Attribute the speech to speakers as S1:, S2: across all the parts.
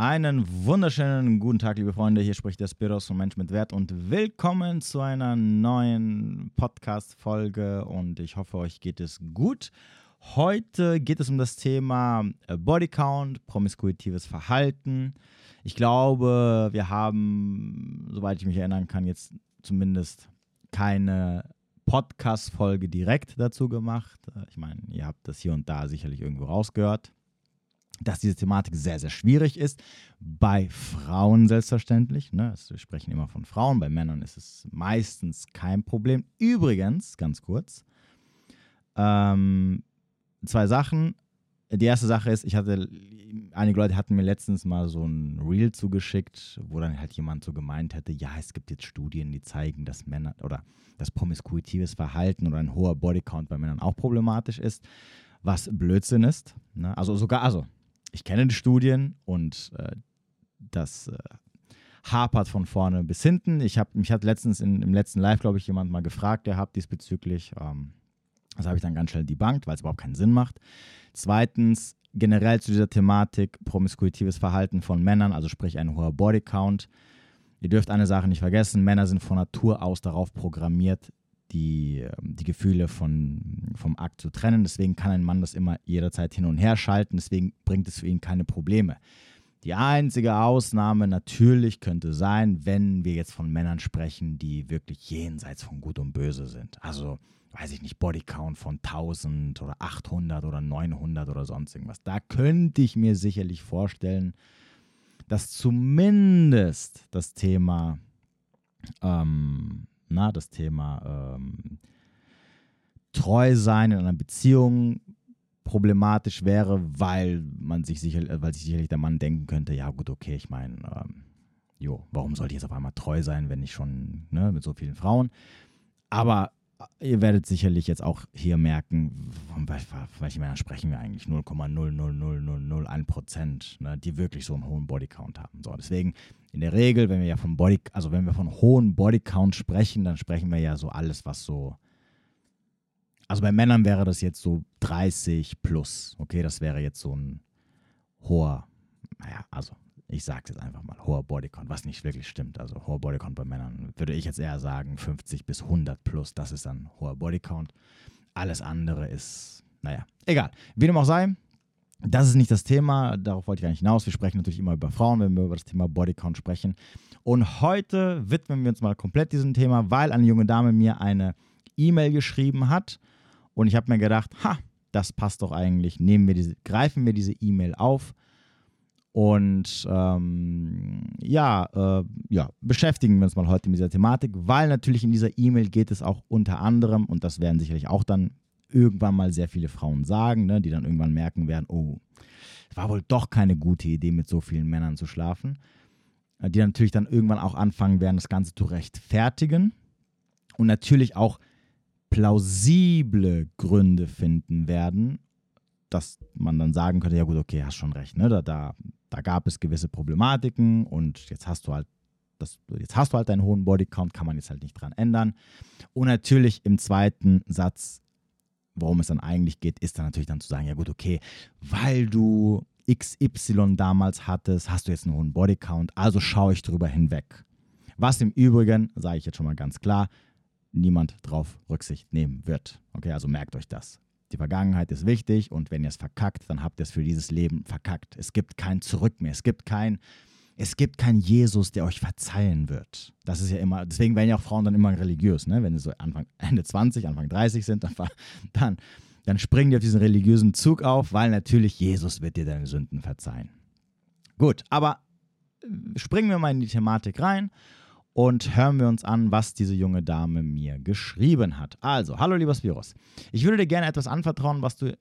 S1: Einen wunderschönen guten Tag, liebe Freunde. Hier spricht der Spiros von Mensch mit Wert und willkommen zu einer neuen Podcast-Folge. Und ich hoffe, euch geht es gut. Heute geht es um das Thema äh, Bodycount, promiskuitives Verhalten. Ich glaube, wir haben, soweit ich mich erinnern kann, jetzt zumindest keine Podcast-Folge direkt dazu gemacht. Äh, ich meine, ihr habt das hier und da sicherlich irgendwo rausgehört dass diese Thematik sehr, sehr schwierig ist. Bei Frauen selbstverständlich. Ne? Wir sprechen immer von Frauen. Bei Männern ist es meistens kein Problem. Übrigens, ganz kurz, ähm, zwei Sachen. Die erste Sache ist, ich hatte, einige Leute hatten mir letztens mal so ein Reel zugeschickt, wo dann halt jemand so gemeint hätte, ja, es gibt jetzt Studien, die zeigen, dass Männer oder das promiskuitives Verhalten oder ein hoher Bodycount bei Männern auch problematisch ist, was Blödsinn ist. Ne? Also sogar, also ich kenne die Studien und äh, das äh, hapert von vorne bis hinten. Ich habe mich hat letztens in, im letzten Live, glaube ich, jemand mal gefragt, der hat diesbezüglich. Ähm, das habe ich dann ganz schnell debunked, weil es überhaupt keinen Sinn macht. Zweitens, generell zu dieser Thematik promiskuitives Verhalten von Männern, also sprich ein hoher Bodycount. Ihr dürft eine Sache nicht vergessen, Männer sind von Natur aus darauf programmiert, die, ähm, die Gefühle von, vom Akt zu trennen. Deswegen kann ein Mann das immer jederzeit hin und her schalten. Deswegen bringt es für ihn keine Probleme. Die einzige Ausnahme natürlich könnte sein, wenn wir jetzt von Männern sprechen, die wirklich jenseits von Gut und Böse sind. Also, weiß ich nicht, Bodycount von 1000 oder 800 oder 900 oder sonst irgendwas. Da könnte ich mir sicherlich vorstellen, dass zumindest das Thema ähm, na, das Thema ähm, treu sein in einer Beziehung problematisch wäre, weil man sich sicher, äh, weil sich sicherlich der Mann denken könnte, ja gut, okay, ich meine, ähm, jo, warum sollte ich jetzt auf einmal treu sein, wenn ich schon ne, mit so vielen Frauen? Aber ihr werdet sicherlich jetzt auch hier merken, von welchen Männern sprechen wir eigentlich? 0,00001 Prozent, ne, die wirklich so einen hohen Bodycount haben. So, deswegen in der Regel, wenn wir ja von Body, also wenn wir von hohen Bodycount sprechen, dann sprechen wir ja so alles, was so. Also bei Männern wäre das jetzt so 30 plus. Okay, das wäre jetzt so ein hoher, naja, also ich sage es jetzt einfach mal, hoher Bodycount, was nicht wirklich stimmt. Also hoher Bodycount bei Männern würde ich jetzt eher sagen 50 bis 100 plus, das ist dann hoher Bodycount. Alles andere ist, naja, egal. Wie dem auch sei, das ist nicht das Thema, darauf wollte ich eigentlich hinaus. Wir sprechen natürlich immer über Frauen, wenn wir über das Thema Bodycount sprechen. Und heute widmen wir uns mal komplett diesem Thema, weil eine junge Dame mir eine E-Mail geschrieben hat. Und ich habe mir gedacht, ha, das passt doch eigentlich. Nehmen wir diese, greifen wir diese E-Mail auf und ähm, ja, äh, ja, beschäftigen wir uns mal heute mit dieser Thematik, weil natürlich in dieser E-Mail geht es auch unter anderem, und das werden sicherlich auch dann irgendwann mal sehr viele Frauen sagen, ne, die dann irgendwann merken werden, oh, es war wohl doch keine gute Idee, mit so vielen Männern zu schlafen. Äh, die natürlich dann irgendwann auch anfangen werden, das Ganze zu rechtfertigen und natürlich auch plausible Gründe finden werden, dass man dann sagen könnte, ja gut, okay, hast schon recht, ne? da, da, da gab es gewisse Problematiken und jetzt hast du halt das, jetzt hast du halt deinen hohen Bodycount, kann man jetzt halt nicht dran ändern. Und natürlich im zweiten Satz, worum es dann eigentlich geht, ist dann natürlich dann zu sagen, ja gut, okay, weil du XY damals hattest, hast du jetzt einen hohen Bodycount, also schaue ich drüber hinweg. Was im Übrigen, sage ich jetzt schon mal ganz klar, niemand drauf Rücksicht nehmen wird. Okay, also merkt euch das. Die Vergangenheit ist wichtig und wenn ihr es verkackt, dann habt ihr es für dieses Leben verkackt. Es gibt kein Zurück mehr. Es gibt kein, es gibt keinen Jesus, der euch verzeihen wird. Das ist ja immer, deswegen werden ja auch Frauen dann immer religiös, ne? Wenn sie so Anfang, Ende 20, Anfang 30 sind, dann, dann, dann springen die auf diesen religiösen Zug auf, weil natürlich Jesus wird dir deine Sünden verzeihen. Gut, aber äh, springen wir mal in die Thematik rein und hören wir uns an, was diese junge Dame mir geschrieben hat. Also, hallo liebes Virus. Ich würde dir gerne etwas anvertrauen, was du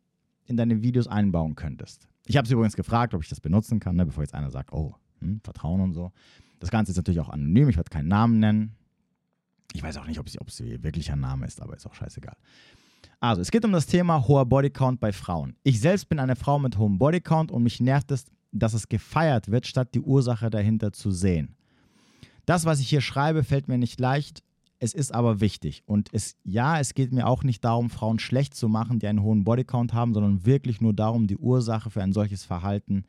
S1: in deine Videos einbauen könntest. Ich habe sie übrigens gefragt, ob ich das benutzen kann, ne, bevor jetzt einer sagt, oh, hm, Vertrauen und so. Das Ganze ist natürlich auch anonym, ich werde keinen Namen nennen. Ich weiß auch nicht, ob sie, ob sie wirklich ein Name ist, aber ist auch scheißegal. Also, es geht um das Thema hoher Bodycount bei Frauen. Ich selbst bin eine Frau mit hohem Bodycount und mich nervt es, dass es gefeiert wird, statt die Ursache dahinter zu sehen. Das, was ich hier schreibe, fällt mir nicht leicht. Es ist aber wichtig. Und es, ja, es geht mir auch nicht darum, Frauen schlecht zu machen, die einen hohen Bodycount haben, sondern wirklich nur darum, die Ursache für ein solches Verhalten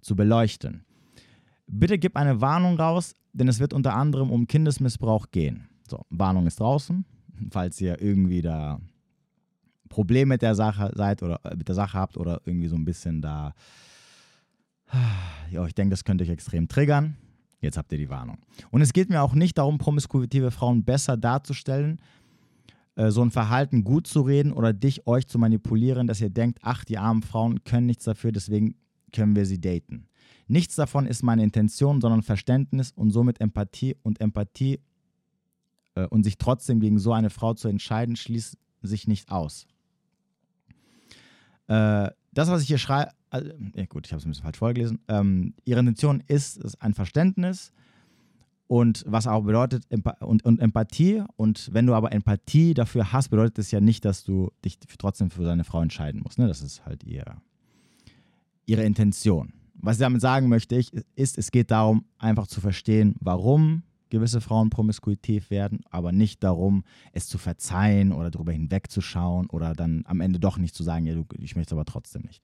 S1: zu beleuchten. Bitte gib eine Warnung raus, denn es wird unter anderem um Kindesmissbrauch gehen. So, Warnung ist draußen, falls ihr irgendwie da Probleme mit der Sache seid oder äh, mit der Sache habt oder irgendwie so ein bisschen da, ja, ich denke, das könnte euch extrem triggern. Jetzt habt ihr die Warnung. Und es geht mir auch nicht darum, promiskuitive Frauen besser darzustellen, äh, so ein Verhalten gut zu reden oder dich, euch zu manipulieren, dass ihr denkt, ach, die armen Frauen können nichts dafür, deswegen können wir sie daten. Nichts davon ist meine Intention, sondern Verständnis und somit Empathie und Empathie äh, und sich trotzdem gegen so eine Frau zu entscheiden, schließt sich nicht aus. Äh, das, was ich hier schreibe, also, ja gut, ich habe es ein bisschen falsch vorgelesen. Ähm, ihre Intention ist, ist ein Verständnis und was auch bedeutet und, und Empathie. Und wenn du aber Empathie dafür hast, bedeutet das ja nicht, dass du dich trotzdem für deine Frau entscheiden musst. Ne? Das ist halt ihr, ihre Intention. Was ich damit sagen möchte, ich, ist, es geht darum, einfach zu verstehen, warum gewisse Frauen promiskuitiv werden, aber nicht darum, es zu verzeihen oder darüber hinwegzuschauen oder dann am Ende doch nicht zu sagen, ja, du, ich möchte es aber trotzdem nicht.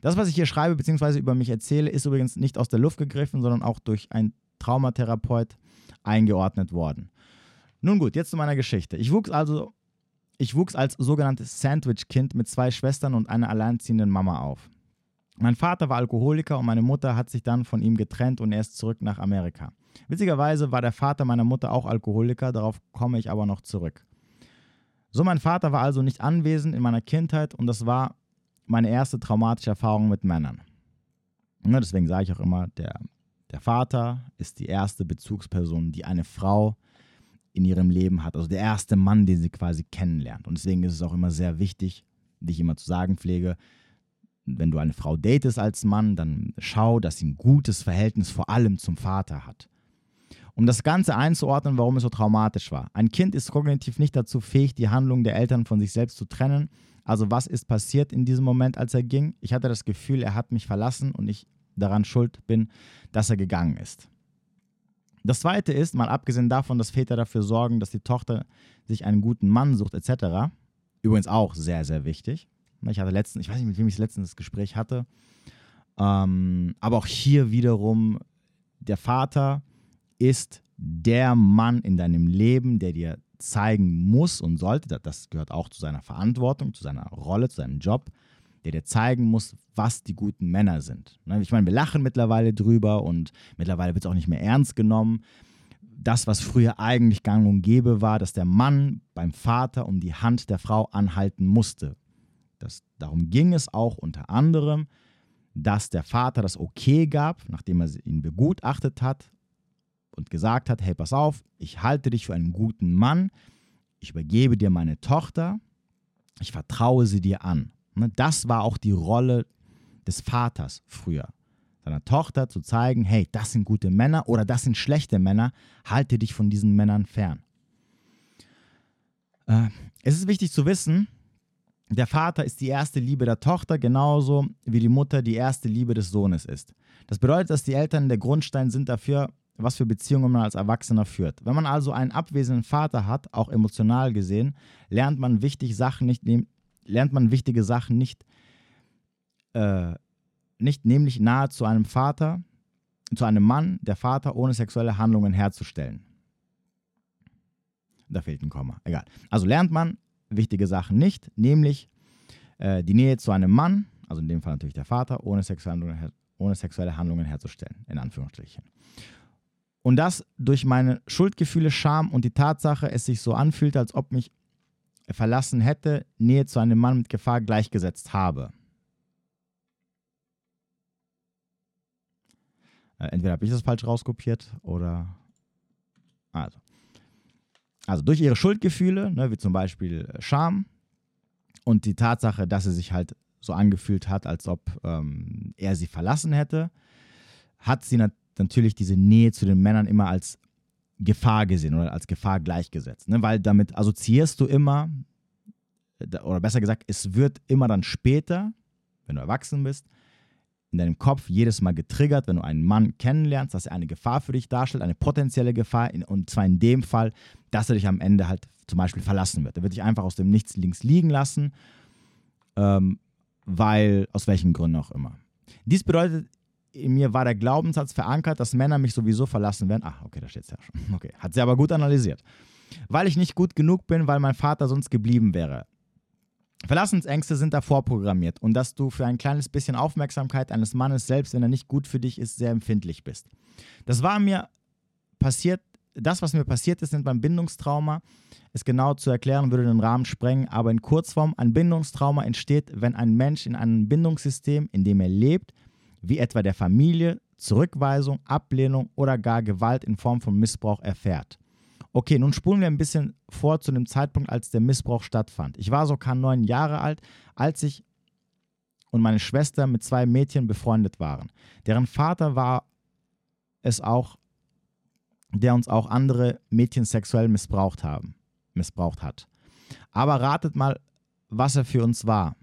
S1: Das, was ich hier schreibe bzw. über mich erzähle, ist übrigens nicht aus der Luft gegriffen, sondern auch durch einen Traumatherapeut eingeordnet worden. Nun gut, jetzt zu meiner Geschichte. Ich wuchs also, ich wuchs als sogenanntes Sandwich-Kind mit zwei Schwestern und einer alleinziehenden Mama auf. Mein Vater war Alkoholiker und meine Mutter hat sich dann von ihm getrennt und er ist zurück nach Amerika. Witzigerweise war der Vater meiner Mutter auch Alkoholiker, darauf komme ich aber noch zurück. So, mein Vater war also nicht anwesend in meiner Kindheit und das war meine erste traumatische Erfahrung mit Männern. Ja, deswegen sage ich auch immer, der, der Vater ist die erste Bezugsperson, die eine Frau in ihrem Leben hat. Also der erste Mann, den sie quasi kennenlernt. Und deswegen ist es auch immer sehr wichtig, wie ich immer zu sagen pflege, wenn du eine Frau datest als Mann, dann schau, dass sie ein gutes Verhältnis vor allem zum Vater hat. Um das Ganze einzuordnen, warum es so traumatisch war. Ein Kind ist kognitiv nicht dazu fähig, die Handlung der Eltern von sich selbst zu trennen. Also was ist passiert in diesem Moment, als er ging? Ich hatte das Gefühl, er hat mich verlassen und ich daran schuld bin, dass er gegangen ist. Das Zweite ist, mal abgesehen davon, dass Väter dafür sorgen, dass die Tochter sich einen guten Mann sucht etc. Übrigens auch sehr, sehr wichtig. Ich hatte letztens, ich weiß nicht, mit wem ich letztens das Gespräch hatte, ähm, aber auch hier wiederum, der Vater ist der Mann in deinem Leben, der dir zeigen muss und sollte, das gehört auch zu seiner Verantwortung, zu seiner Rolle, zu seinem Job, der dir zeigen muss, was die guten Männer sind. Ne, ich meine, wir lachen mittlerweile drüber und mittlerweile wird es auch nicht mehr ernst genommen. Das, was früher eigentlich gang und gäbe war, dass der Mann beim Vater um die Hand der Frau anhalten musste. Das, darum ging es auch unter anderem, dass der Vater das Okay gab, nachdem er ihn begutachtet hat und gesagt hat, hey, pass auf, ich halte dich für einen guten Mann, ich übergebe dir meine Tochter, ich vertraue sie dir an. Ne, das war auch die Rolle des Vaters früher. Seiner Tochter zu zeigen, hey, das sind gute Männer oder das sind schlechte Männer, halte dich von diesen Männern fern. Äh, es ist wichtig zu wissen, der Vater ist die erste Liebe der Tochter, genauso wie die Mutter die erste Liebe des Sohnes ist. Das bedeutet, dass die Eltern der Grundstein sind dafür, was für Beziehungen man als Erwachsener führt. Wenn man also einen abwesenden Vater hat, auch emotional gesehen, lernt man wichtige Sachen nicht, lernt man wichtige Sachen nicht, äh, nicht nämlich nahe zu einem Vater, zu einem Mann, der Vater ohne sexuelle Handlungen herzustellen. Da fehlt ein Komma. Egal. Also lernt man wichtige Sachen nicht, nämlich äh, die Nähe zu einem Mann, also in dem Fall natürlich der Vater, ohne sexuelle Handlungen, ohne sexuelle Handlungen herzustellen, in Anführungsstrichen. Und das durch meine Schuldgefühle, Scham und die Tatsache, es sich so anfühlt, als ob mich verlassen hätte, Nähe zu einem Mann mit Gefahr gleichgesetzt habe. Äh, entweder habe ich das falsch rauskopiert oder. Also. Also durch ihre Schuldgefühle, ne, wie zum Beispiel äh, Scham und die Tatsache, dass sie sich halt so angefühlt hat, als ob ähm, er sie verlassen hätte, hat sie nat natürlich diese Nähe zu den Männern immer als Gefahr gesehen oder als Gefahr gleichgesetzt. Ne? Weil damit assoziierst du immer, oder besser gesagt, es wird immer dann später, wenn du erwachsen bist, in deinem Kopf jedes Mal getriggert, wenn du einen Mann kennenlernst, dass er eine Gefahr für dich darstellt, eine potenzielle Gefahr, und zwar in dem Fall, dass er dich am Ende halt zum Beispiel verlassen wird. Er wird dich einfach aus dem Nichts links liegen lassen, ähm, weil, aus welchen Gründen auch immer. Dies bedeutet in mir war der Glaubenssatz verankert, dass Männer mich sowieso verlassen werden. Ach, okay, da steht es ja schon. Okay, hat sie aber gut analysiert. Weil ich nicht gut genug bin, weil mein Vater sonst geblieben wäre. Verlassensängste sind da vorprogrammiert und dass du für ein kleines bisschen Aufmerksamkeit eines Mannes, selbst wenn er nicht gut für dich ist, sehr empfindlich bist. Das war mir passiert, das, was mir passiert ist, nennt man Bindungstrauma. Es genau zu erklären würde den Rahmen sprengen, aber in Kurzform, ein Bindungstrauma entsteht, wenn ein Mensch in einem Bindungssystem, in dem er lebt, wie etwa der Familie, Zurückweisung, Ablehnung oder gar Gewalt in Form von Missbrauch erfährt. Okay, nun spulen wir ein bisschen vor zu dem Zeitpunkt, als der Missbrauch stattfand. Ich war so kaum neun Jahre alt, als ich und meine Schwester mit zwei Mädchen befreundet waren. Deren Vater war es auch, der uns auch andere Mädchen sexuell missbraucht haben, missbraucht hat. Aber ratet mal, was er für uns war.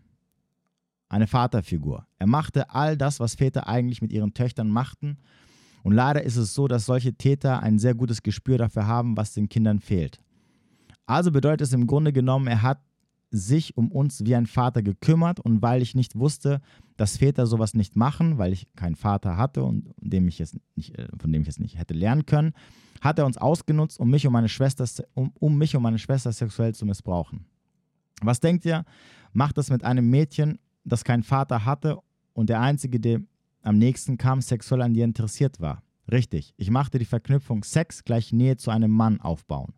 S1: Eine Vaterfigur. Er machte all das, was Väter eigentlich mit ihren Töchtern machten und leider ist es so, dass solche Täter ein sehr gutes Gespür dafür haben, was den Kindern fehlt. Also bedeutet es im Grunde genommen, er hat sich um uns wie ein Vater gekümmert und weil ich nicht wusste, dass Väter sowas nicht machen, weil ich keinen Vater hatte und dem ich es nicht, äh, von dem ich es nicht hätte lernen können, hat er uns ausgenutzt, um mich und meine Schwester, um, um mich und meine Schwester sexuell zu missbrauchen. Was denkt ihr, macht das mit einem Mädchen, das keinen Vater hatte und der einzige, der am nächsten kam, sexuell an dir interessiert war. Richtig, ich machte die Verknüpfung Sex gleich Nähe zu einem Mann aufbauen.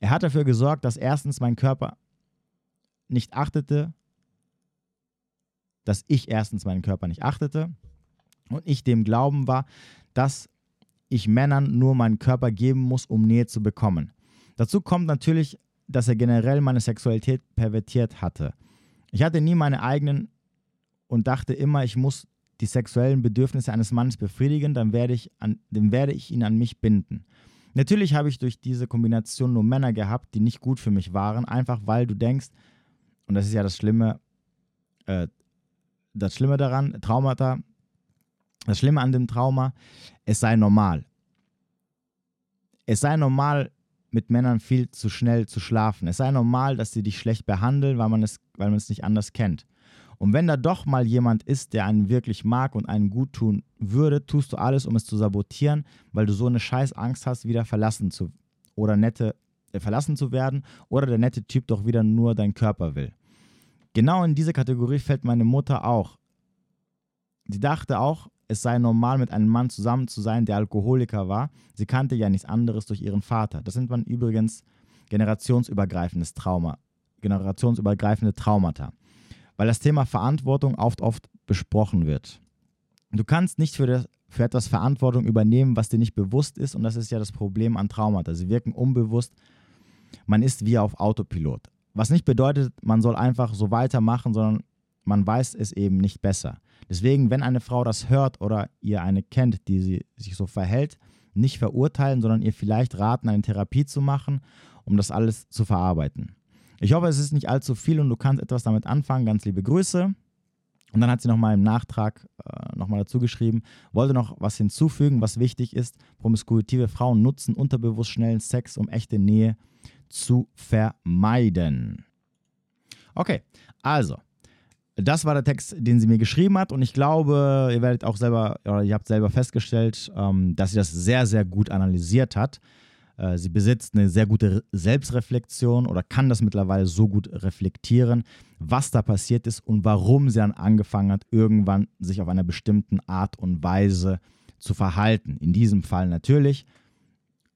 S1: Er hat dafür gesorgt, dass erstens mein Körper nicht achtete, dass ich erstens meinen Körper nicht achtete und ich dem Glauben war, dass ich Männern nur meinen Körper geben muss, um Nähe zu bekommen. Dazu kommt natürlich, dass er generell meine Sexualität pervertiert hatte. Ich hatte nie meine eigenen und dachte immer, ich muss die sexuellen Bedürfnisse eines Mannes befriedigen, dann werde ich, an, dann werde ich ihn an mich binden. Natürlich habe ich durch diese Kombination nur Männer gehabt, die nicht gut für mich waren, einfach weil du denkst, und das ist ja das Schlimme, äh, das Schlimme daran, Traumata, das Schlimme an dem Trauma, es sei normal. Es sei normal, mit Männern viel zu schnell zu schlafen. Es sei normal, dass sie dich schlecht behandeln, weil man es, weil man es nicht anders kennt. Und wenn da doch mal jemand ist, der einen wirklich mag und einen gut tun würde, tust du alles, um es zu sabotieren, weil du so eine scheiß Angst hast, wieder verlassen zu oder nette äh, verlassen zu werden oder der nette Typ doch wieder nur deinen Körper will. Genau in diese Kategorie fällt meine Mutter auch. Sie dachte auch, es sei normal, mit einem Mann zusammen zu sein, der Alkoholiker war. Sie kannte ja nichts anderes durch ihren Vater. Das nennt man übrigens generationsübergreifendes Trauma, generationsübergreifende Traumata weil das Thema Verantwortung oft, oft besprochen wird. Du kannst nicht für, das, für etwas Verantwortung übernehmen, was dir nicht bewusst ist und das ist ja das Problem an Traumata. Sie wirken unbewusst, man ist wie auf Autopilot. Was nicht bedeutet, man soll einfach so weitermachen, sondern man weiß es eben nicht besser. Deswegen, wenn eine Frau das hört oder ihr eine kennt, die sie, sich so verhält, nicht verurteilen, sondern ihr vielleicht raten, eine Therapie zu machen, um das alles zu verarbeiten. Ich hoffe, es ist nicht allzu viel und du kannst etwas damit anfangen. Ganz liebe Grüße. Und dann hat sie nochmal im Nachtrag äh, nochmal dazu geschrieben, wollte noch was hinzufügen, was wichtig ist. Promiskuitive Frauen nutzen unterbewusst schnellen Sex, um echte Nähe zu vermeiden. Okay, also, das war der Text, den sie mir geschrieben hat und ich glaube, ihr werdet auch selber, oder ihr habt selber festgestellt, ähm, dass sie das sehr, sehr gut analysiert hat. Äh, sie besitzt eine sehr gute Selbstreflexion oder kann das mittlerweile so gut reflektieren, was da passiert ist und warum sie dann angefangen hat, irgendwann sich auf einer bestimmten Art und Weise zu verhalten. In diesem Fall natürlich,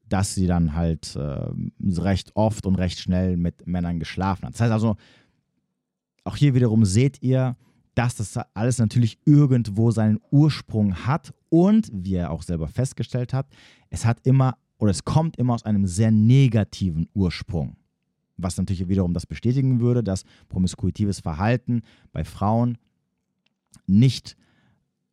S1: dass sie dann halt äh, recht oft und recht schnell mit Männern geschlafen hat. Das heißt also, auch hier wiederum seht ihr, dass das alles natürlich irgendwo seinen Ursprung hat und, wie er auch selber festgestellt hat, es hat immer oder es kommt immer aus einem sehr negativen Ursprung. Was natürlich wiederum das bestätigen würde, dass promiskuitives Verhalten bei Frauen nicht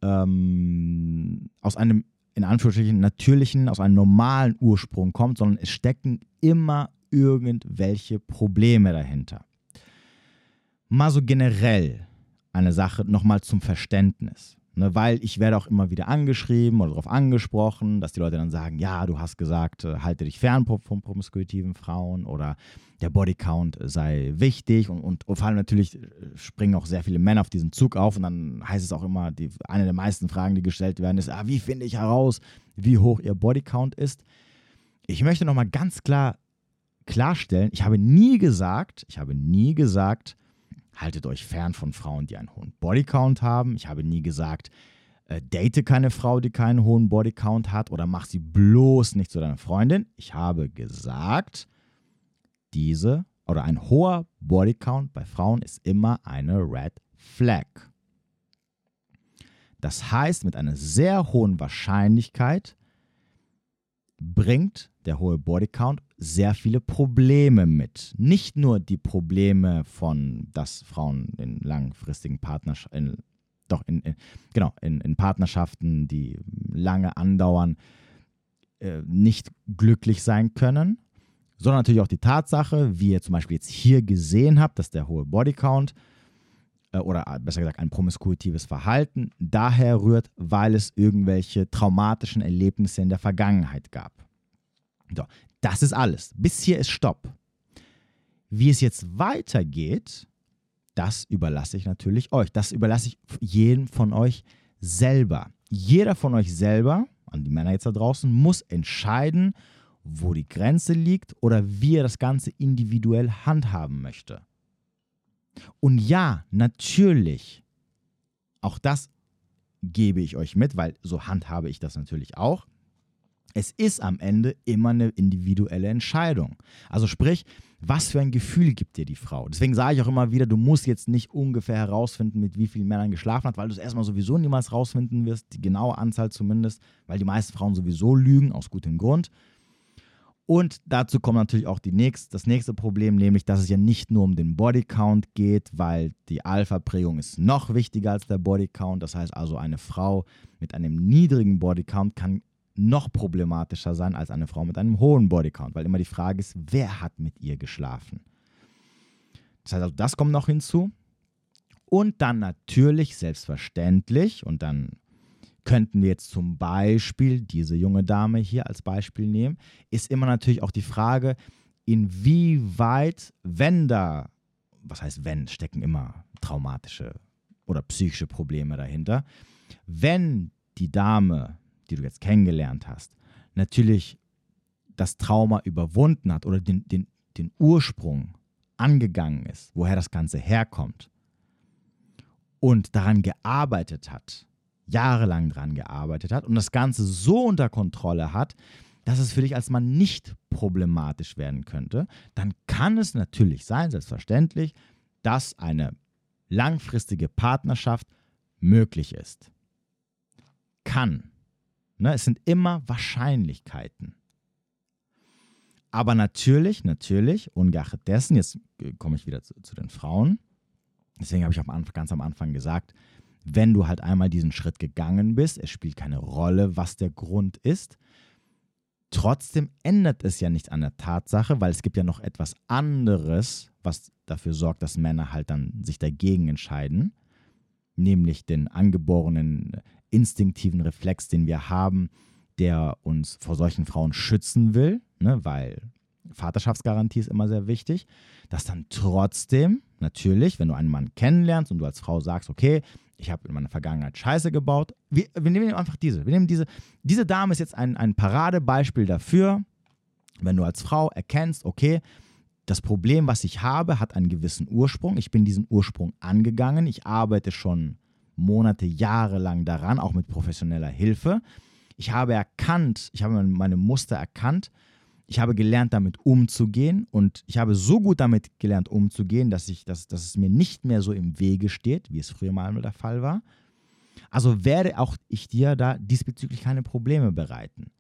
S1: ähm, aus einem in Anführungsstrichen natürlichen, aus einem normalen Ursprung kommt, sondern es stecken immer irgendwelche Probleme dahinter. Mal so generell eine Sache nochmal zum Verständnis. Ne, weil ich werde auch immer wieder angeschrieben oder darauf angesprochen, dass die Leute dann sagen, ja, du hast gesagt, äh, halte dich fern von promiskuitiven Frauen oder der Bodycount sei wichtig und, und, und, vor allem natürlich äh, springen auch sehr viele Männer auf diesen Zug auf und dann heißt es auch immer, die, eine der meisten Fragen, die gestellt werden, ist, ah, wie finde ich heraus, wie hoch ihr Bodycount ist? Ich möchte nochmal ganz klar klarstellen, ich habe nie gesagt, ich habe nie gesagt, haltet euch fern von Frauen, die einen hohen Bodycount haben. Ich habe nie gesagt, äh, date keine Frau, die keinen hohen Bodycount hat oder mach sie bloß nicht zu deiner Freundin. Ich habe gesagt, diese oder ein hoher Bodycount bei Frauen ist immer eine Red Flag. Das heißt, mit einer sehr hohen Wahrscheinlichkeit bringt der hohe Bodycount sehr viele Probleme mit. Nicht nur die Probleme von, dass Frauen in langfristigen Partnerschaften, doch in, in, genau, in, in, Partnerschaften, die lange andauern, äh, nicht glücklich sein können, sondern natürlich auch die Tatsache, wie ihr zum Beispiel jetzt hier gesehen habt, dass der hohe Bodycount äh, oder besser gesagt ein promiskuitives Verhalten daher rührt, weil es irgendwelche traumatischen Erlebnisse in der Vergangenheit gab. So, das ist alles. Bis hier ist Stopp. Wie es jetzt weitergeht, das überlasse ich natürlich euch. Das überlasse ich jedem von euch selber. Jeder von euch selber, an die Männer jetzt da draußen, muss entscheiden, wo die Grenze liegt oder wie er das Ganze individuell handhaben möchte. Und ja, natürlich, auch das gebe ich euch mit, weil so handhabe ich das natürlich auch. Es ist am Ende immer eine individuelle Entscheidung. Also sprich, was für ein Gefühl gibt dir die Frau? Deswegen sage ich auch immer wieder, du musst jetzt nicht ungefähr herausfinden, mit wie vielen Männern geschlafen hat, weil du es erstmal sowieso niemals herausfinden wirst, die genaue Anzahl zumindest, weil die meisten Frauen sowieso lügen, aus gutem Grund. Und dazu kommt natürlich auch nächst, das nächste Problem, nämlich, dass es ja nicht nur um den Bodycount geht, weil die Alpha-Prägung ist noch wichtiger als der Bodycount. Das heißt also, eine Frau mit einem niedrigen Bodycount kann noch problematischer sein als eine Frau mit einem hohen Bodycount, weil immer die Frage ist, wer hat mit ihr geschlafen? Das heißt also, das kommt noch hinzu. Und dann natürlich, selbstverständlich, und dann könnten wir jetzt zum Beispiel diese junge Dame hier als Beispiel nehmen, ist immer natürlich auch die Frage, inwieweit, wenn da, was heißt wenn, stecken immer traumatische oder psychische Probleme dahinter, wenn die Dame die du jetzt kennengelernt hast, natürlich das Trauma überwunden hat oder den, den, den Ursprung angegangen ist, woher das Ganze herkommt und daran gearbeitet hat, jahrelang daran gearbeitet hat und das Ganze so unter Kontrolle hat, dass es für dich als Mann nicht problematisch werden könnte, dann kann es natürlich sein, selbstverständlich, dass eine langfristige Partnerschaft möglich ist. Kann. Ne, es sind immer Wahrscheinlichkeiten. Aber natürlich, natürlich, ungeachtet dessen, jetzt komme ich wieder zu, zu, den Frauen, deswegen habe ich auch ganz am Anfang gesagt, wenn du halt einmal diesen Schritt gegangen bist, es spielt keine Rolle, was der Grund ist, trotzdem ändert es ja nicht an der Tatsache, weil es gibt ja noch etwas anderes, was dafür sorgt, dass Männer halt dann sich dagegen entscheiden, nämlich den angeborenen instinktiven Reflex, den wir haben, der uns vor solchen Frauen schützen will, ne, weil Vaterschaftsgarantie ist immer sehr wichtig, dass dann trotzdem, natürlich, wenn du einen Mann kennenlernst und du als Frau sagst, okay, ich habe in meiner Vergangenheit Scheiße gebaut, wir, wir, nehmen einfach diese. Wir nehmen diese. Diese Dame ist jetzt ein, ein Paradebeispiel dafür, wenn du als Frau erkennst, okay, das Problem, was ich habe, hat einen gewissen Ursprung. Ich bin diesen Ursprung angegangen. Ich arbeite schon Monate, Jahre lang daran, auch mit professioneller Hilfe. Ich habe erkannt, ich habe meine Muster erkannt, ich habe gelernt, damit umzugehen und ich habe so gut damit gelernt, umzugehen, dass, ich, dass, dass es mir nicht mehr so im Wege steht, wie es früher mal der Fall war. Also werde auch ich dir da diesbezüglich keine Probleme bereiten.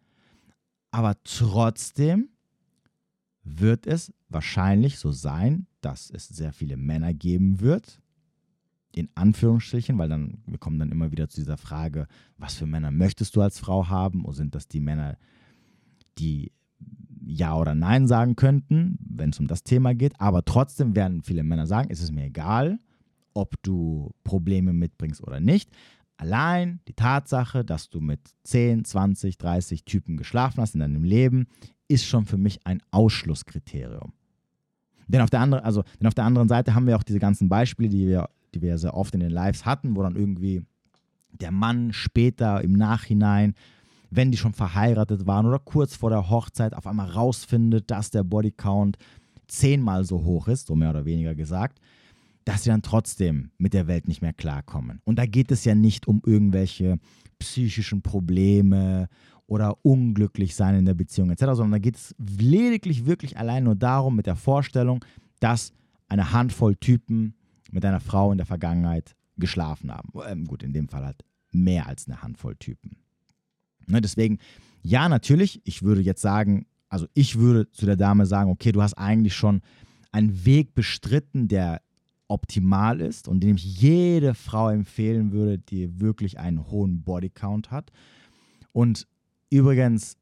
S1: Aber trotzdem wird es wahrscheinlich so sein, dass es sehr viele Männer geben wird, in Anführungsstrichen, weil dann, wir kommen dann immer wieder zu dieser Frage, was für Männer möchtest du als Frau haben? Oder sind das die Männer, die Ja oder Nein sagen könnten, wenn es um das Thema geht? Aber trotzdem werden viele Männer sagen, es ist mir egal, ob du Probleme mitbringst oder nicht. allein die Tatsache, dass du mit 10, 20, 30 Typen geschlafen hast in deinem Leben, ist schon für mich ein Ausschlusskriterium. Denn auf der anderen, also, denn auf der anderen Seite haben wir auch diese ganzen Beispiele, die wir, die wir sehr oft in den Lives hatten, wo dann irgendwie der Mann später im Nachhinein, wenn die schon verheiratet waren oder kurz vor der Hochzeit, auf einmal rausfindet, dass der Bodycount zehnmal so hoch ist, so mehr oder weniger gesagt, dass sie dann trotzdem mit der Welt nicht mehr klarkommen. Und da geht es ja nicht um irgendwelche psychischen Probleme oder unglücklich sein in der Beziehung etc., sondern da geht es lediglich wirklich allein nur darum, mit der Vorstellung, dass eine Handvoll Typen mit einer Frau in der Vergangenheit geschlafen haben. Ähm, gut, in dem Fall halt mehr als eine Handvoll Typen. Ne, deswegen, ja, natürlich, ich würde jetzt sagen, also ich würde zu der Dame sagen, okay, du hast eigentlich schon einen Weg bestritten, der optimal ist und den ich jede Frau empfehlen würde, die wirklich einen hohen Bodycount hat. Und übrigens,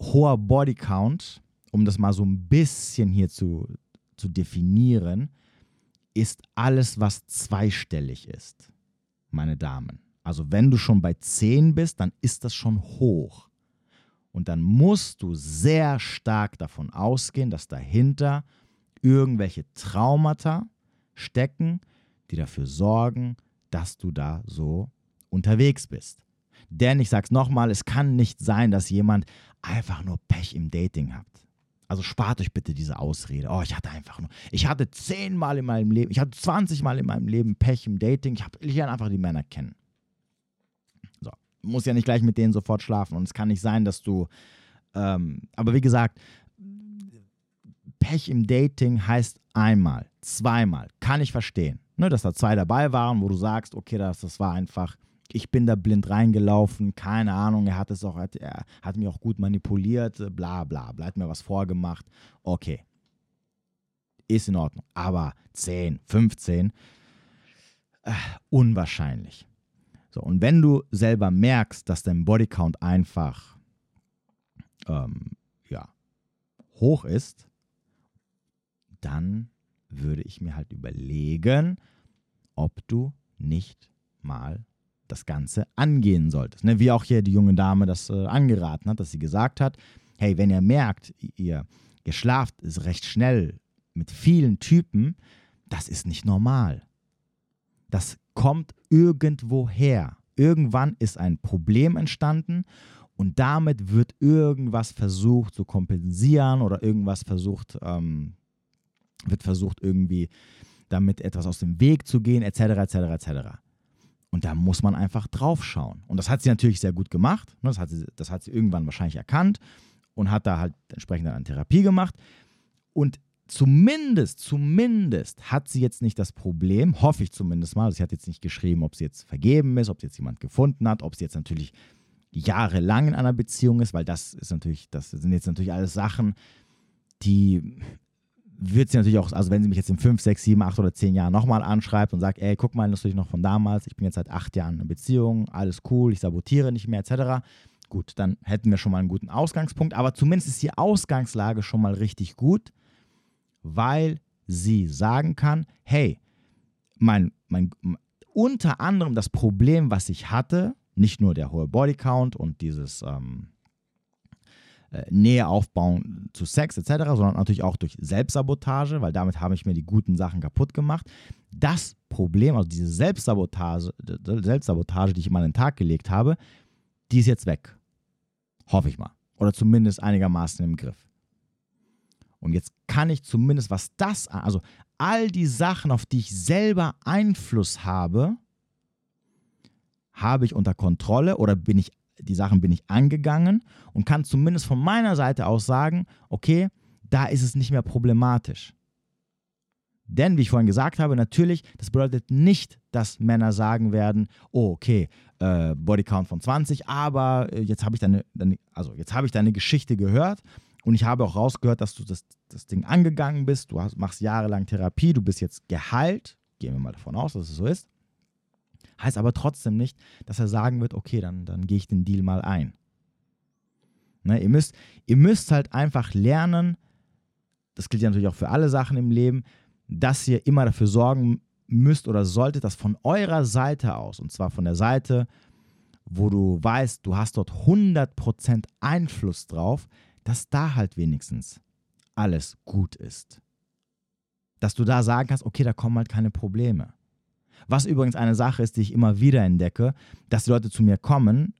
S1: hoher Bodycount, um das mal so ein bisschen hier zu, zu definieren, ist alles, was zweistellig ist, meine Damen. Also wenn du schon bei 10 bist, dann ist das schon hoch. Und dann musst du sehr stark davon ausgehen, dass dahinter irgendwelche Traumata stecken, die dafür sorgen, dass du da so unterwegs bist. Denn ich sage es nochmal, es kann nicht sein, dass jemand einfach nur Pech im Dating hat. Also spart euch bitte diese Ausrede. Oh, ich hatte einfach nur, ich hatte zehnmal in meinem Leben, ich hatte 20 Mal in meinem Leben Pech im Dating. Ich, hab, ich lerne einfach die Männer kennen. So, muss ja nicht gleich mit denen sofort schlafen. Und es kann nicht sein, dass du, ähm, aber wie gesagt, Pech im Dating heißt einmal, zweimal. Kann ich verstehen. Ne, dass da zwei dabei waren, wo du sagst, okay, das, das war einfach ich bin da blind reingelaufen, keine Ahnung, er hat es auch, er hat mich auch gut manipuliert, bla bla, hat mir was vorgemacht. Okay. Ist in Ordnung. Aber 10, 15, äh, unwahrscheinlich. So, und wenn du selber merkst, dass dein Bodycount einfach ähm, ja, hoch ist, dann würde ich mir halt überlegen, ob du nicht mal das Ganze angehen solltest. Ne? Wie auch hier die junge Dame das äh, angeraten hat, dass sie gesagt hat, hey, wenn ihr merkt, ihr, ihr schlaft recht schnell mit vielen Typen, das ist nicht normal. Das kommt irgendwo her. Irgendwann ist ein Problem entstanden und damit wird irgendwas versucht zu kompensieren oder irgendwas versucht, ähm, wird versucht irgendwie damit etwas aus dem Weg zu gehen, etc., etc., etc. Und da muss man einfach drauf schauen. Und das hat sie natürlich sehr gut gemacht. Ne? Das hat sie, das hat sie irgendwann wahrscheinlich erkannt und hat da halt entsprechend eine Therapie gemacht. Und zumindest, zumindest hat sie jetzt nicht das Problem, hoffe ich zumindest mal, sie hat jetzt nicht geschrieben, ob sie jetzt vergeben ist, ob sie jetzt jemand gefunden hat, ob sie jetzt natürlich jahrelang in einer Beziehung ist, weil das ist natürlich, das sind jetzt natürlich alles Sachen, die wird sie natürlich auch, also wenn sie mich jetzt in 5, 6, 7, 8 oder 10 Jahren nochmal anschreibt und sagt, ey, guck mal, das ist noch von damals, ich bin jetzt seit 8 Jahren in Beziehung, alles cool, ich sabotiere nicht mehr, etc. Gut, dann hätten wir schon mal einen guten Ausgangspunkt, aber zumindest ist die Ausgangslage schon mal richtig gut, weil sie sagen kann, hey, mein, mein, unter anderem das Problem, was ich hatte, nicht nur der hohe Bodycount und dieses ähm, äh, Nähe aufbauen zu Sex etc., sondern natürlich auch durch Selbstsabotage, weil damit habe ich mir die guten Sachen kaputt gemacht. Das Problem, also diese Selbstsabotage, Selbstsabotage, die ich immer an den Tag gelegt habe, die ist jetzt weg. Hoffe ich mal. Oder zumindest einigermaßen im Griff. Und jetzt kann ich zumindest, was das, also all die Sachen, auf die ich selber Einfluss habe, habe ich unter Kontrolle oder bin ich die Sachen bin ich angegangen und kann zumindest von meiner Seite aus sagen, okay, da ist es nicht mehr problematisch. Denn, wie ich vorhin gesagt habe, natürlich, das bedeutet nicht, dass Männer sagen werden, oh, okay, äh, Bodycount von 20, aber äh, jetzt habe ich deine, also jetzt ich deine Geschichte gehört und ich habe auch rausgehört, dass du das, das Ding angegangen bist, du hast, machst jahrelang Therapie, du bist jetzt geheilt, gehen wir mal davon aus, dass es so ist. Heißt aber trotzdem nicht, dass er sagen wird, okay, dann, dann gehe ich den Deal mal ein. Ne, ihr, müsst, ihr müsst halt einfach lernen, das gilt ja natürlich auch für alle Sachen im Leben, dass ihr immer dafür sorgen müsst oder solltet das von eurer Seite aus, und zwar von der Seite, wo du weißt, du hast dort 100% Einfluss drauf, dass da halt wenigstens alles gut ist. Dass du da sagen kannst, okay, da kommen halt keine Probleme. Was übrigens eine Sache ist, die ich immer wieder entdecke, dass die Leute zu mir kommen,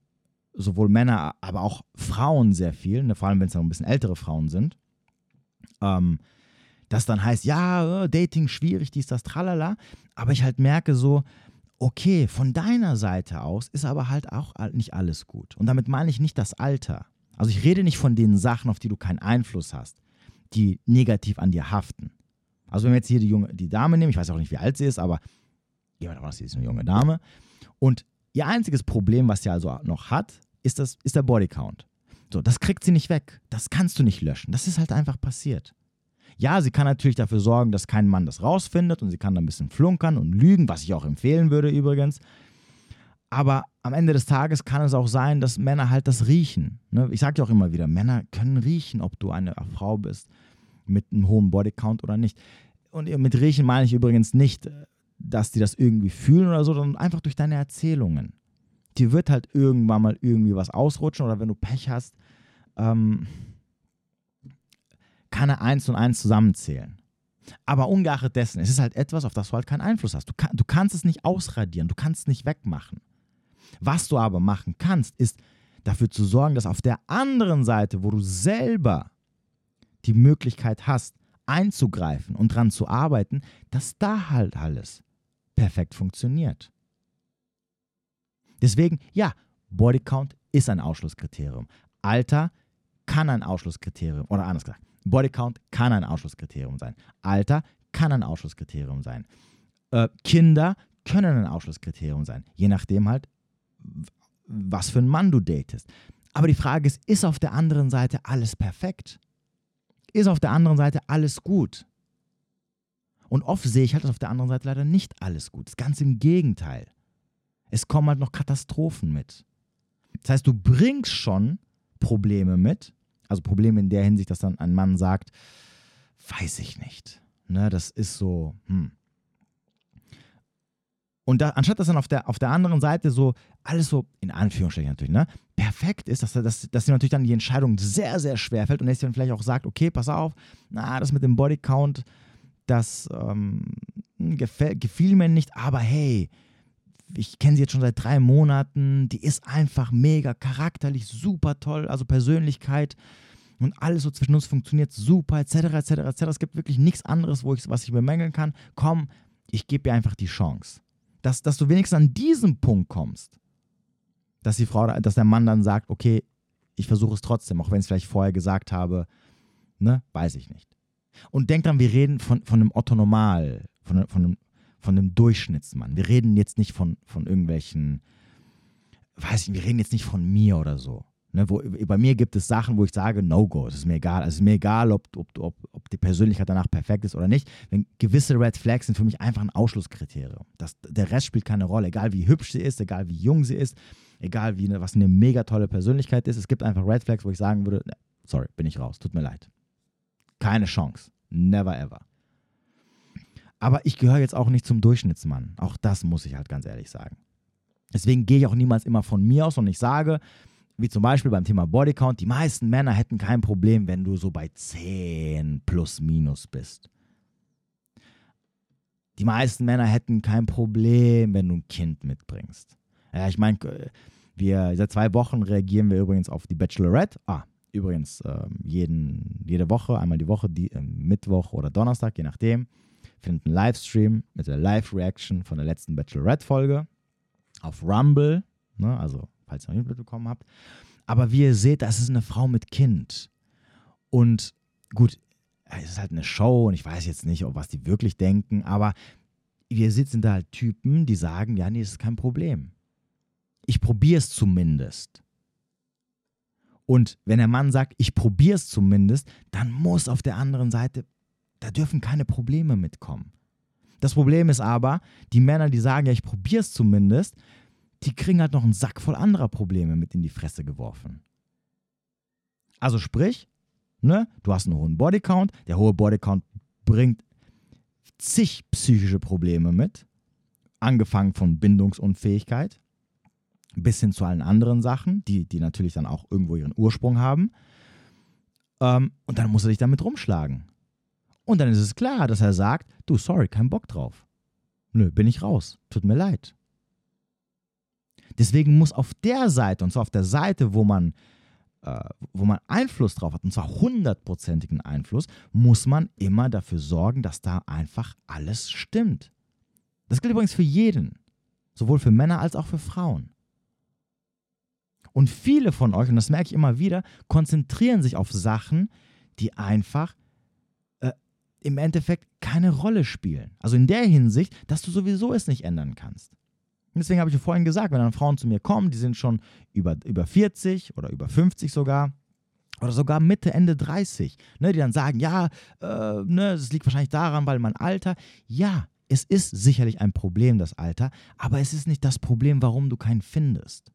S1: sowohl Männer, aber auch Frauen sehr viel, ne, vor allem wenn es dann ein bisschen ältere Frauen sind, ähm, das dann heißt, ja, äh, Dating schwierig, dies, das, tralala, aber ich halt merke so, okay, von deiner Seite aus ist aber halt auch nicht alles gut. Und damit meine ich nicht das Alter. Also ich rede nicht von den Sachen, auf die du keinen Einfluss hast, die negativ an dir haften. Also wenn wir jetzt hier die, junge, die Dame nehmen, ich weiß auch nicht, wie alt sie ist, aber jemand davon, sie ist eine junge Dame. Und ihr einziges Problem, was sie also noch hat, ist, das, ist der Bodycount. So, das kriegt sie nicht weg. Das kannst du nicht löschen. Das ist halt einfach passiert. Ja, sie kann natürlich dafür sorgen, dass kein Mann das rausfindet und sie kann da ein bisschen flunkern und lügen, was ich auch empfehlen würde übrigens. Aber am Ende des Tages kann es auch sein, dass Männer halt das riechen. Ne? Ich sage ja auch immer wieder, Männer können riechen, ob du eine Frau bist mit einem hohen Bodycount oder nicht. Und mit riechen meine ich übrigens nicht, dass die das irgendwie fühlen oder so, sondern einfach durch deine Erzählungen. Die wird halt irgendwann mal irgendwie was ausrutschen oder wenn du Pech hast, ähm, kann er eins und eins zusammenzählen. Aber ungeachtet dessen, es ist halt etwas, auf das du halt keinen Einfluss hast. Du, kann, du kannst es nicht ausradieren, du kannst es nicht wegmachen. Was du aber machen kannst, ist dafür zu sorgen, dass auf der anderen Seite, wo du selber die Möglichkeit hast, einzugreifen und dran zu arbeiten, dass da halt alles perfekt funktioniert. Deswegen, ja, Bodycount ist ein Ausschlusskriterium. Alter kann ein Ausschlusskriterium, oder anders gesagt, Bodycount kann ein Ausschlusskriterium sein. Alter kann ein Ausschlusskriterium sein. Äh, Kinder können ein Ausschlusskriterium sein. Je nachdem halt, was für ein Mann du datest. Aber die Frage ist, ist auf der anderen Seite alles perfekt? Ist auf der anderen Seite alles gut? Und oft sehe ich halt, dass auf der anderen Seite leider nicht alles gut ist. Ganz im Gegenteil. Es kommen halt noch Katastrophen mit. Das heißt, du bringst schon Probleme mit, also Probleme in der Hinsicht, dass dann ein Mann sagt, weiß ich nicht. Ne, das ist so, hm. Und da, anstatt dass dann auf der, auf der anderen Seite so alles so, in Anführungsstrichen natürlich, ne, perfekt ist, dass, dass, dass ihm natürlich dann die Entscheidung sehr, sehr schwer fällt und er sich dann vielleicht auch sagt, okay, pass auf, na, das mit dem Bodycount, das ähm, gefiel, gefiel mir nicht, aber hey, ich kenne sie jetzt schon seit drei Monaten, die ist einfach mega charakterlich, super toll, also Persönlichkeit und alles so zwischen uns funktioniert super, etc., etc., etc. Es gibt wirklich nichts anderes, wo ich, was ich bemängeln kann. Komm, ich gebe ihr einfach die Chance. Dass, dass du wenigstens an diesen Punkt kommst, dass die Frau, dass der Mann dann sagt, okay, ich versuche es trotzdem, auch wenn ich es vielleicht vorher gesagt habe, ne, weiß ich nicht. Und denk dran, wir reden von, von einem Otto Normal, von, von einem von einem Durchschnittsmann. Wir reden jetzt nicht von, von irgendwelchen, weiß ich, wir reden jetzt nicht von mir oder so. Ne, wo, bei mir gibt es Sachen, wo ich sage, No-Go, es ist mir egal. Also es ist mir egal, ob, ob, ob, ob die Persönlichkeit danach perfekt ist oder nicht. Wenn gewisse Red Flags sind für mich einfach ein Ausschlusskriterium. Das, der Rest spielt keine Rolle, egal wie hübsch sie ist, egal wie jung sie ist, egal wie eine, was eine mega tolle Persönlichkeit ist. Es gibt einfach Red Flags, wo ich sagen würde, sorry, bin ich raus, tut mir leid. Keine Chance. Never ever. Aber ich gehöre jetzt auch nicht zum Durchschnittsmann. Auch das muss ich halt ganz ehrlich sagen. Deswegen gehe ich auch niemals immer von mir aus und ich sage, wie zum Beispiel beim Thema Bodycount, die meisten Männer hätten kein Problem, wenn du so bei 10 plus minus bist. Die meisten Männer hätten kein Problem, wenn du ein Kind mitbringst. Ja, ich meine, wir seit zwei Wochen reagieren wir übrigens auf die Bachelorette. Ah, übrigens ähm, jeden, jede Woche, einmal die Woche, die, äh, Mittwoch oder Donnerstag, je nachdem findet einen Livestream mit der Live-Reaction von der letzten Bachelorette-Folge auf Rumble, ne, also falls ihr noch nicht mitbekommen habt. Aber wie ihr seht, das ist eine Frau mit Kind. Und gut, es ist halt eine Show und ich weiß jetzt nicht, was die wirklich denken, aber seht, sind da halt Typen, die sagen, ja, nee, das ist kein Problem. Ich probiere es zumindest. Und wenn der Mann sagt, ich probiere es zumindest, dann muss auf der anderen Seite da dürfen keine Probleme mitkommen. Das Problem ist aber, die Männer, die sagen, ja, ich probiere es zumindest, die kriegen halt noch einen Sack voll anderer Probleme mit in die Fresse geworfen. Also sprich, ne, du hast einen hohen Bodycount, der hohe Bodycount bringt zig psychische Probleme mit, angefangen von Bindungsunfähigkeit bis hin zu allen anderen Sachen, die, die natürlich dann auch irgendwo ihren Ursprung haben. Ähm, und dann muss er dich damit rumschlagen. Und dann ist es klar, dass er sagt, du, sorry, kein Bock drauf. Nö, bin ich raus. Tut mir leid. Deswegen muss auf der Seite, und zwar auf der Seite, wo man, äh, wo man Einfluss drauf hat, und zwar hundertprozentigen Einfluss, muss man immer dafür sorgen, dass da einfach alles stimmt. Das gilt übrigens für jeden, sowohl für Männer als auch für Frauen. Und viele von euch, und das merke ich immer wieder, konzentrieren sich auf Sachen, die einfach äh, im Endeffekt keine Rolle spielen. Also in der Hinsicht, dass du sowieso es nicht ändern kannst. Und deswegen habe ich vorhin gesagt, wenn dann Frauen zu mir kommen, die sind schon über, über 40 oder über 50 sogar, oder sogar Mitte, Ende 30, ne, die dann sagen, ja, äh, ne, das liegt wahrscheinlich daran, weil mein Alter, ja, es ist sicherlich ein Problem, das Alter, aber es ist nicht das Problem, warum du keinen findest.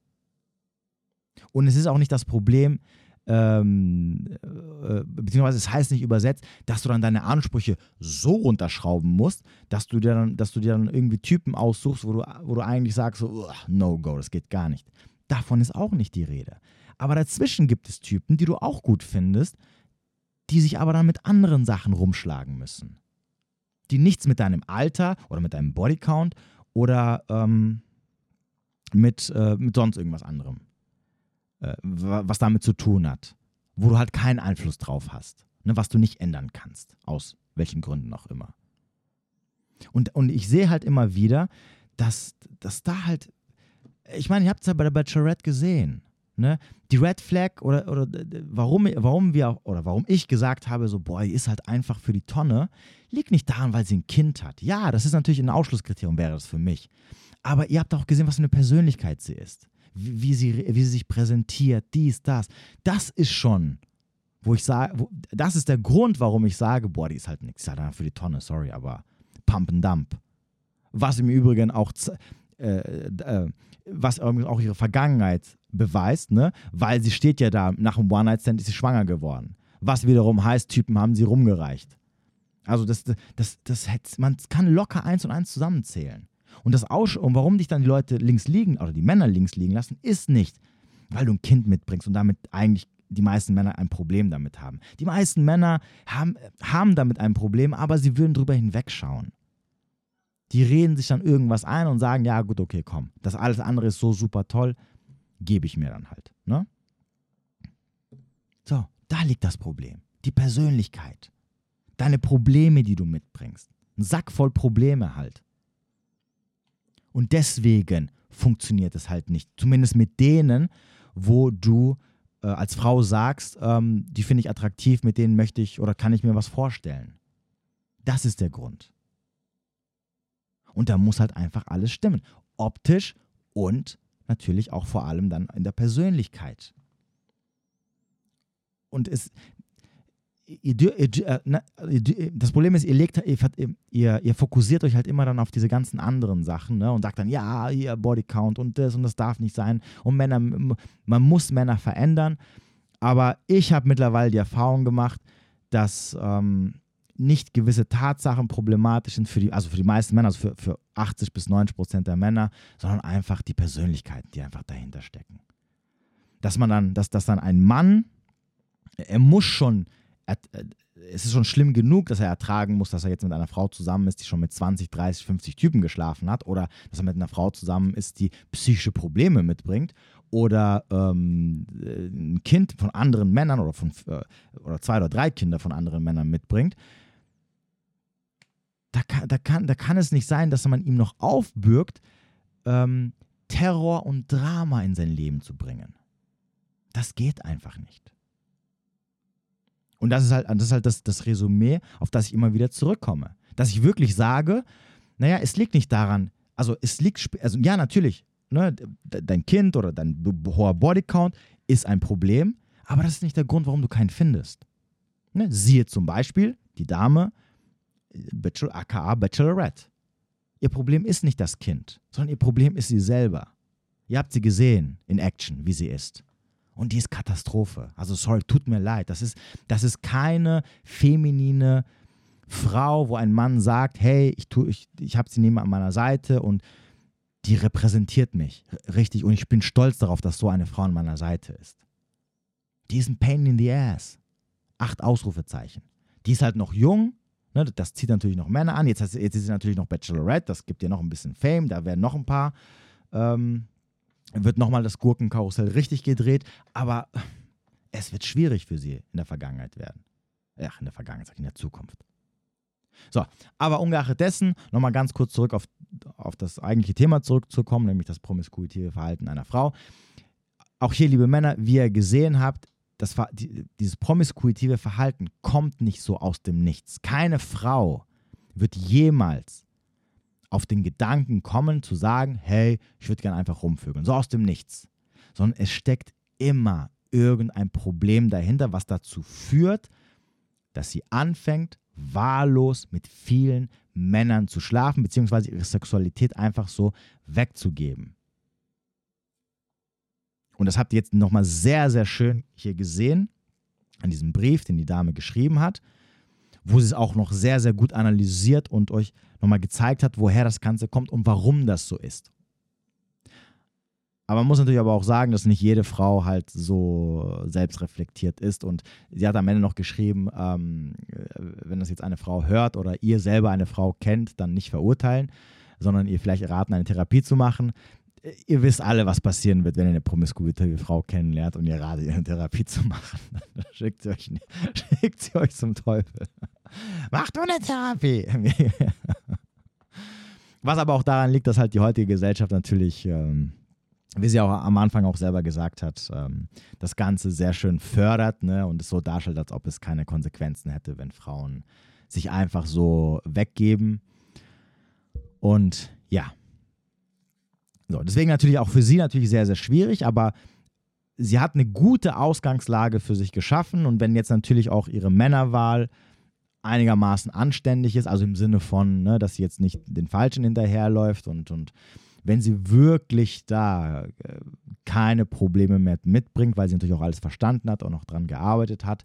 S1: Und es ist auch nicht das Problem, ähm, äh, beziehungsweise es heißt nicht übersetzt, dass du dann deine Ansprüche so runterschrauben musst, dass du dir dann, dass du dir dann irgendwie Typen aussuchst, wo du, wo du eigentlich sagst, so, no go, das geht gar nicht. Davon ist auch nicht die Rede. Aber dazwischen gibt es Typen, die du auch gut findest, die sich aber dann mit anderen Sachen rumschlagen müssen. Die nichts mit deinem Alter oder mit deinem Bodycount oder ähm, mit, äh, mit sonst irgendwas anderem was damit zu tun hat, wo du halt keinen Einfluss drauf hast, ne, was du nicht ändern kannst, aus welchen Gründen auch immer. Und, und ich sehe halt immer wieder, dass, dass da halt, ich meine, ihr habt es ja bei der Bachelorette gesehen, ne? Die Red Flag oder, oder warum, warum wir oder warum ich gesagt habe, so, boah, die ist halt einfach für die Tonne, liegt nicht daran, weil sie ein Kind hat. Ja, das ist natürlich ein Ausschlusskriterium, wäre das für mich. Aber ihr habt auch gesehen, was für eine Persönlichkeit sie ist wie, sie, wie sie sich präsentiert, dies, das. Das ist schon, wo ich sage, das ist der Grund, warum ich sage, boah, die ist halt nichts. Halt für die Tonne, sorry, aber Pump and Dump. Was im Übrigen auch, äh, äh, was auch ihre Vergangenheit beweist, ne? weil sie steht ja da, nach dem One-Night-Stand ist sie schwanger geworden. Was wiederum heißt, Typen haben sie rumgereicht. Also das, das, das, das, man kann locker eins und eins zusammenzählen. Und das Aus und warum dich dann die Leute links liegen oder die Männer links liegen lassen, ist nicht, weil du ein Kind mitbringst und damit eigentlich die meisten Männer ein Problem damit haben. Die meisten Männer haben, haben damit ein Problem, aber sie würden drüber hinwegschauen. Die reden sich dann irgendwas ein und sagen, ja gut, okay, komm, das alles andere ist so super toll, gebe ich mir dann halt. Ne? So, da liegt das Problem. Die Persönlichkeit. Deine Probleme, die du mitbringst. Ein Sack voll Probleme halt. Und deswegen funktioniert es halt nicht. Zumindest mit denen, wo du äh, als Frau sagst, ähm, die finde ich attraktiv, mit denen möchte ich oder kann ich mir was vorstellen. Das ist der Grund. Und da muss halt einfach alles stimmen. Optisch und natürlich auch vor allem dann in der Persönlichkeit. Und es, ihr, ihr, äh, na, das Problem ist, ihr, legt, ihr, ihr, fokussiert euch halt immer dann auf diese ganzen anderen Sachen ne, und sagt dann, ja, hier Bodycount und das und das darf nicht sein. Und Männer, man muss Männer verändern. Aber ich habe mittlerweile die Erfahrung gemacht, dass ähm, nicht gewisse Tatsachen problematisch sind für die, also für die meisten Männer, also für, für 80 bis 90 Prozent der Männer, sondern einfach die Persönlichkeiten, die einfach dahinter stecken. Dass man dann, dass, dass dann ein Mann, er muss schon er, äh, es ist schon schlimm genug, dass er ertragen muss, dass er jetzt mit einer Frau zusammen ist, die schon mit 20, 30, 50 Typen geschlafen hat, oder dass er mit einer Frau zusammen ist, die psychische Probleme mitbringt, oder ähm, ein Kind von anderen Männern oder, von, äh, oder zwei oder drei Kinder von anderen Männern mitbringt. Da kann, da, kann, da kann es nicht sein, dass man ihm noch aufbürgt, ähm, Terror und Drama in sein Leben zu bringen. Das geht einfach nicht. Und das ist halt das, ist halt das, das Resümee, auf das ich immer wieder zurückkomme. Dass ich wirklich sage, naja, es liegt nicht daran, also es liegt, also ja, natürlich, ne, dein Kind oder dein hoher Bodycount ist ein Problem, aber das ist nicht der Grund, warum du keinen findest. Ne? Siehe zum Beispiel die Dame, Bachelor, aka Bachelorette. Ihr Problem ist nicht das Kind, sondern ihr Problem ist sie selber. Ihr habt sie gesehen in Action, wie sie ist. Und die ist Katastrophe. Also sorry, tut mir leid. Das ist, das ist keine feminine Frau, wo ein Mann sagt, hey, ich, ich, ich habe sie neben an meiner Seite und die repräsentiert mich richtig und ich bin stolz darauf, dass so eine Frau an meiner Seite ist. Die ist ein Pain in the Ass. Acht Ausrufezeichen. Die ist halt noch jung, ne, das zieht natürlich noch Männer an. Jetzt, jetzt ist sie natürlich noch Bachelorette, das gibt ihr noch ein bisschen Fame, da werden noch ein paar, ähm, wird nochmal das Gurkenkarussell richtig gedreht, aber es wird schwierig für sie in der Vergangenheit werden. Ach, in der Vergangenheit, in der Zukunft. So, aber ungeachtet dessen, nochmal ganz kurz zurück auf, auf das eigentliche Thema zurückzukommen, nämlich das promiskuitive Verhalten einer Frau. Auch hier, liebe Männer, wie ihr gesehen habt, das, dieses promiskuitive Verhalten kommt nicht so aus dem Nichts. Keine Frau wird jemals auf den Gedanken kommen zu sagen, hey, ich würde gerne einfach rumvögeln, so aus dem Nichts. Sondern es steckt immer irgendein Problem dahinter, was dazu führt, dass sie anfängt, wahllos mit vielen Männern zu schlafen, beziehungsweise ihre Sexualität einfach so wegzugeben. Und das habt ihr jetzt nochmal sehr, sehr schön hier gesehen, an diesem Brief, den die Dame geschrieben hat, wo sie es auch noch sehr, sehr gut analysiert und euch nochmal gezeigt hat, woher das Ganze kommt und warum das so ist. Aber man muss natürlich aber auch sagen, dass nicht jede Frau halt so selbstreflektiert ist. Und sie hat am Ende noch geschrieben, ähm, wenn das jetzt eine Frau hört oder ihr selber eine Frau kennt, dann nicht verurteilen, sondern ihr vielleicht raten, eine Therapie zu machen. Ihr wisst alle, was passieren wird, wenn ihr eine promiskuitive Frau kennenlernt und ihr ratet, eine Therapie zu machen. Dann schickt sie euch, schickt sie euch zum Teufel. Macht nur eine Therapie. Was aber auch daran liegt, dass halt die heutige Gesellschaft natürlich ähm, wie sie auch am Anfang auch selber gesagt hat, ähm, das Ganze sehr schön fördert ne, und es so darstellt, als ob es keine Konsequenzen hätte, wenn Frauen sich einfach so weggeben. Und ja. So, deswegen natürlich auch für sie natürlich sehr, sehr schwierig, aber sie hat eine gute Ausgangslage für sich geschaffen und wenn jetzt natürlich auch ihre Männerwahl einigermaßen anständig ist, also im Sinne von, ne, dass sie jetzt nicht den Falschen hinterherläuft und, und wenn sie wirklich da äh, keine Probleme mehr mitbringt, weil sie natürlich auch alles verstanden hat und auch daran gearbeitet hat,